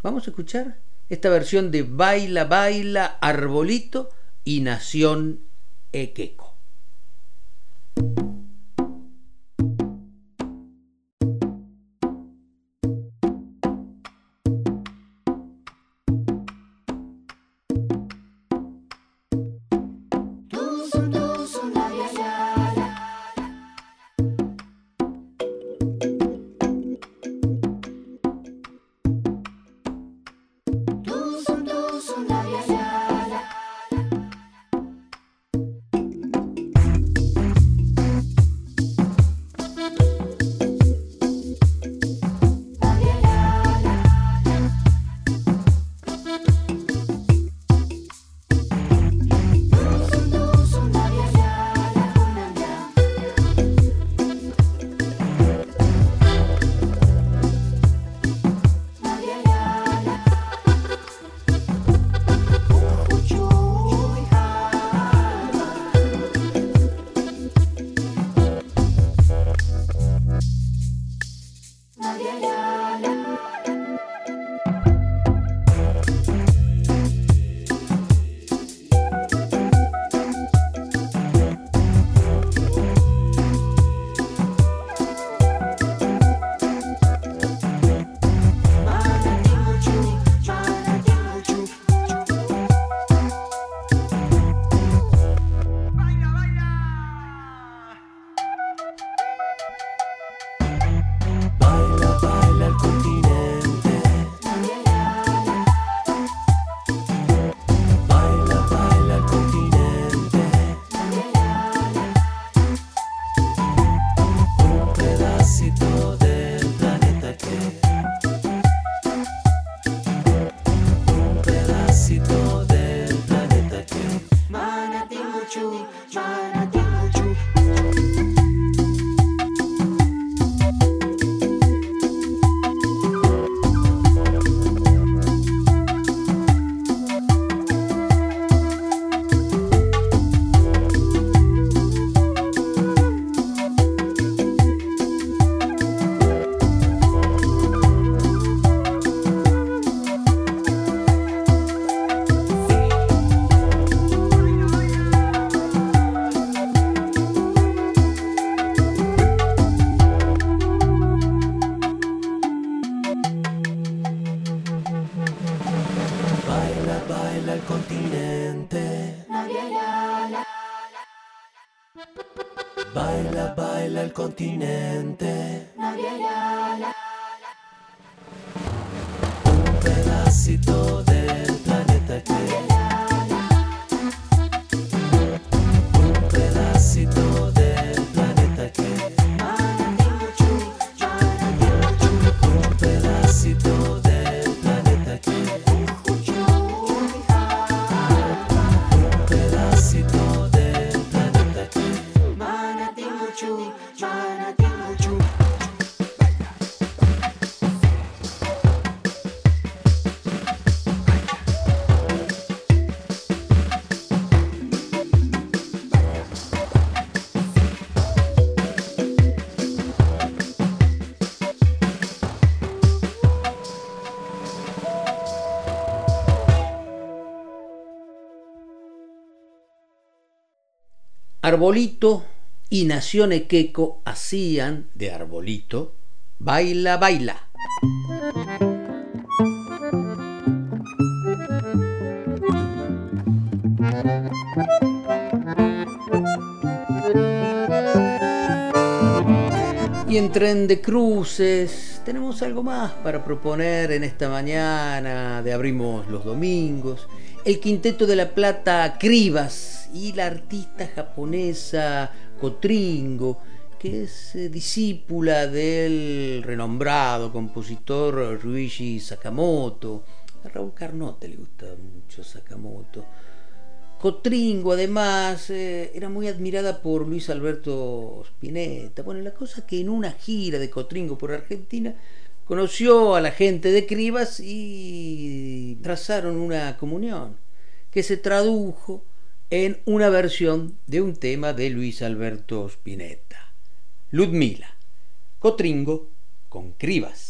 Vamos a escuchar esta versión de Baila, Baila, Arbolito y Nación Equeco. Arbolito y Nación Equeco hacían de Arbolito Baila, baila. Y en Tren de Cruces tenemos algo más para proponer en esta mañana de Abrimos los Domingos. El Quinteto de la Plata Cribas y la artista japonesa Kotringo, que es eh, discípula del renombrado compositor Ryuichi Sakamoto. A Raúl Carnote le gusta mucho Sakamoto. Cotringo, además, eh, era muy admirada por Luis Alberto Spinetta. Bueno, la cosa que en una gira de Cotringo por Argentina conoció a la gente de Cribas y trazaron una comunión que se tradujo en una versión de un tema de Luis Alberto Spinetta, Ludmila, Cotringo con Cribas.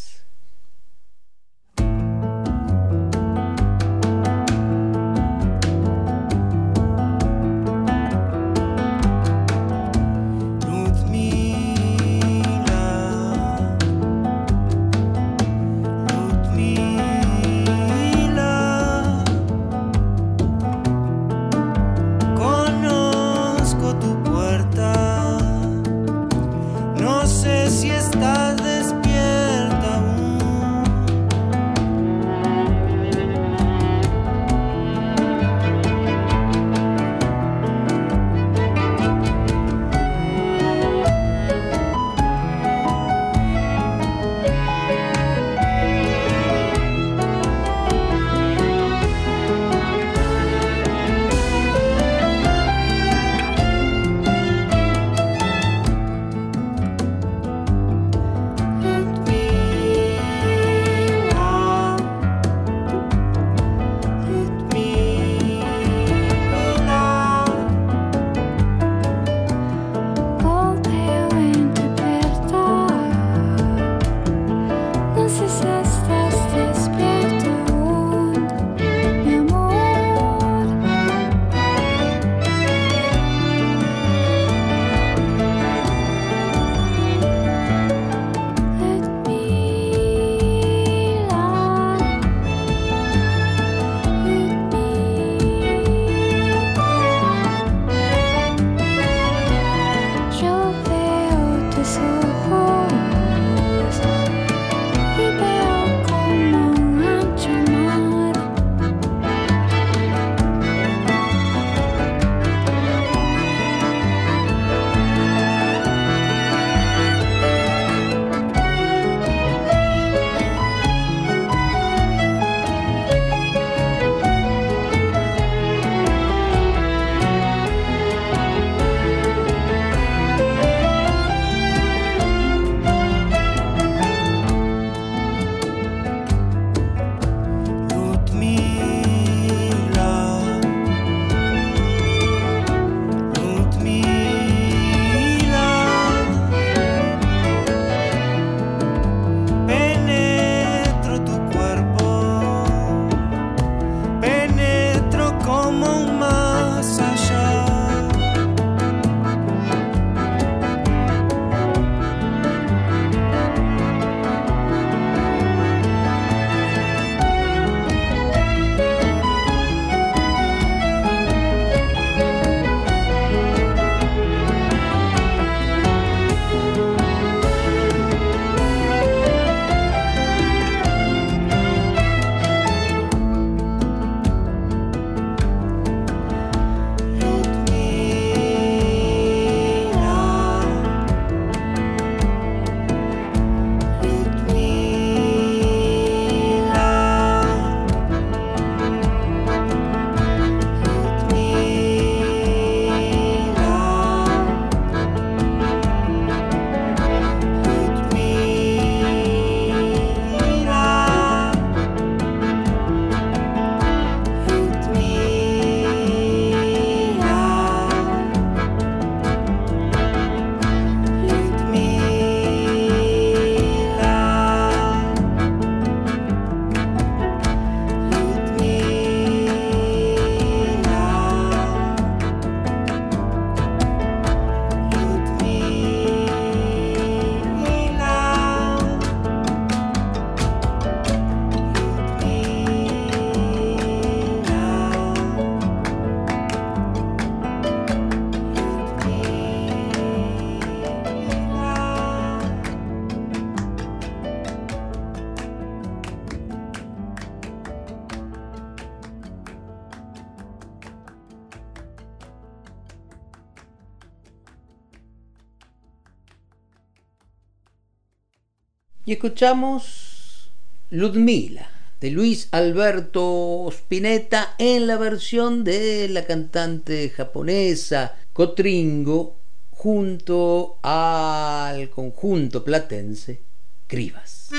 Escuchamos Ludmila de Luis Alberto Spinetta en la versión de la cantante japonesa Cotringo junto al conjunto platense Cribas.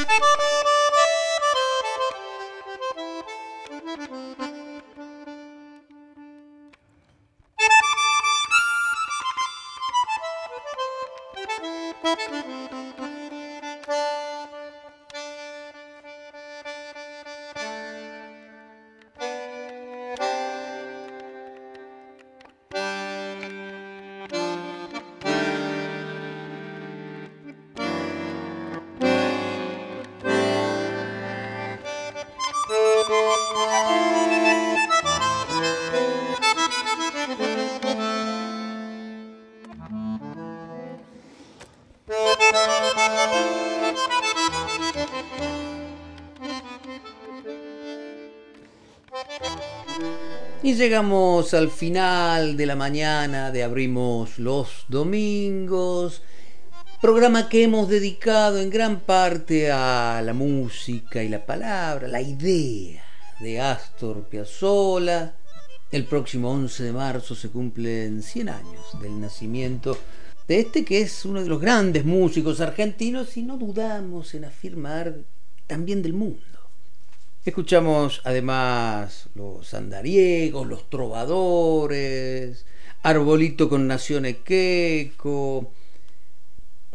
Llegamos al final de la mañana de Abrimos los Domingos, programa que hemos dedicado en gran parte a la música y la palabra, la idea de Astor Piazzolla. El próximo 11 de marzo se cumplen 100 años del nacimiento de este que es uno de los grandes músicos argentinos y no dudamos en afirmar también del mundo. Escuchamos además los andariegos, los trovadores, Arbolito con Nacione Queco,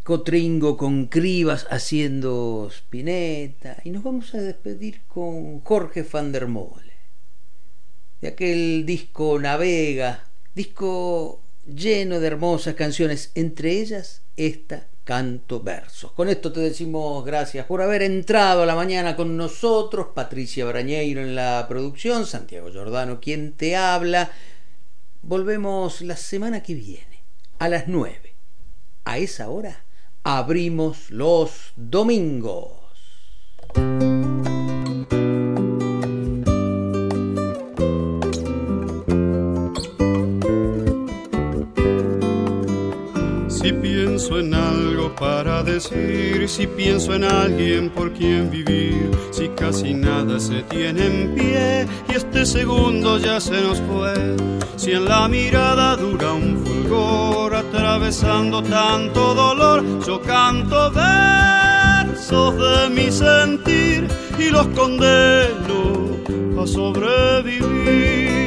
Cotringo con Cribas haciendo Spinetta y nos vamos a despedir con Jorge van der Mole de aquel disco Navega, disco lleno de hermosas canciones, entre ellas esta canto versos. Con esto te decimos gracias por haber entrado a la mañana con nosotros, Patricia Brañeiro en la producción, Santiago Giordano quien te habla. Volvemos la semana que viene, a las 9. A esa hora abrimos los domingos. Pienso en algo para decir, si pienso en alguien por quien vivir, si casi nada se tiene en pie y este segundo ya se nos fue, si en la mirada dura un fulgor atravesando tanto dolor, yo canto versos de mi sentir y los condeno a sobrevivir.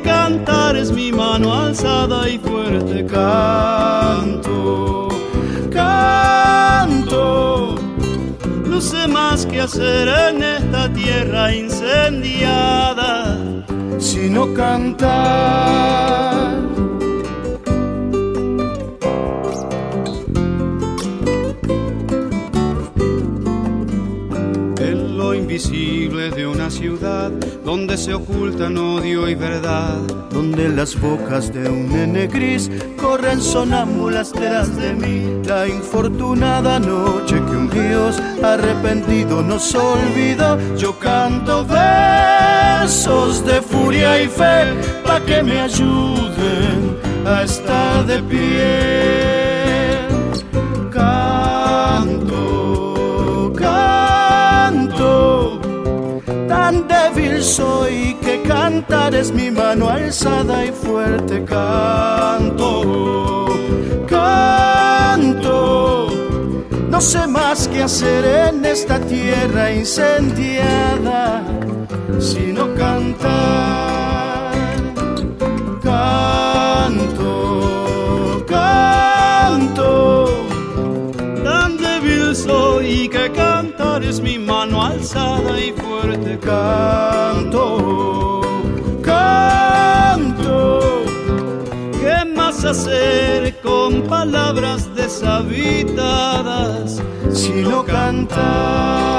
Cantar es mi mano alzada y fuerte canto, canto. No sé más que hacer en esta tierra incendiada, sino cantar. En lo invisible de una ciudad donde se ocultan odio y verdad, donde las bocas de un nene gris corren sonámbulas detrás de mí. La infortunada noche que un Dios arrepentido nos olvidó, yo canto versos de furia y fe para que me ayuden a estar de pie. Soy que cantar es mi mano alzada y fuerte canto, canto. No sé más que hacer en esta tierra incendiada, sino cantar, canto, canto. Tan débil soy que cantar es mi mano alzada y fuerte canto, canto. ¿Qué más hacer con palabras deshabitadas sino cantar?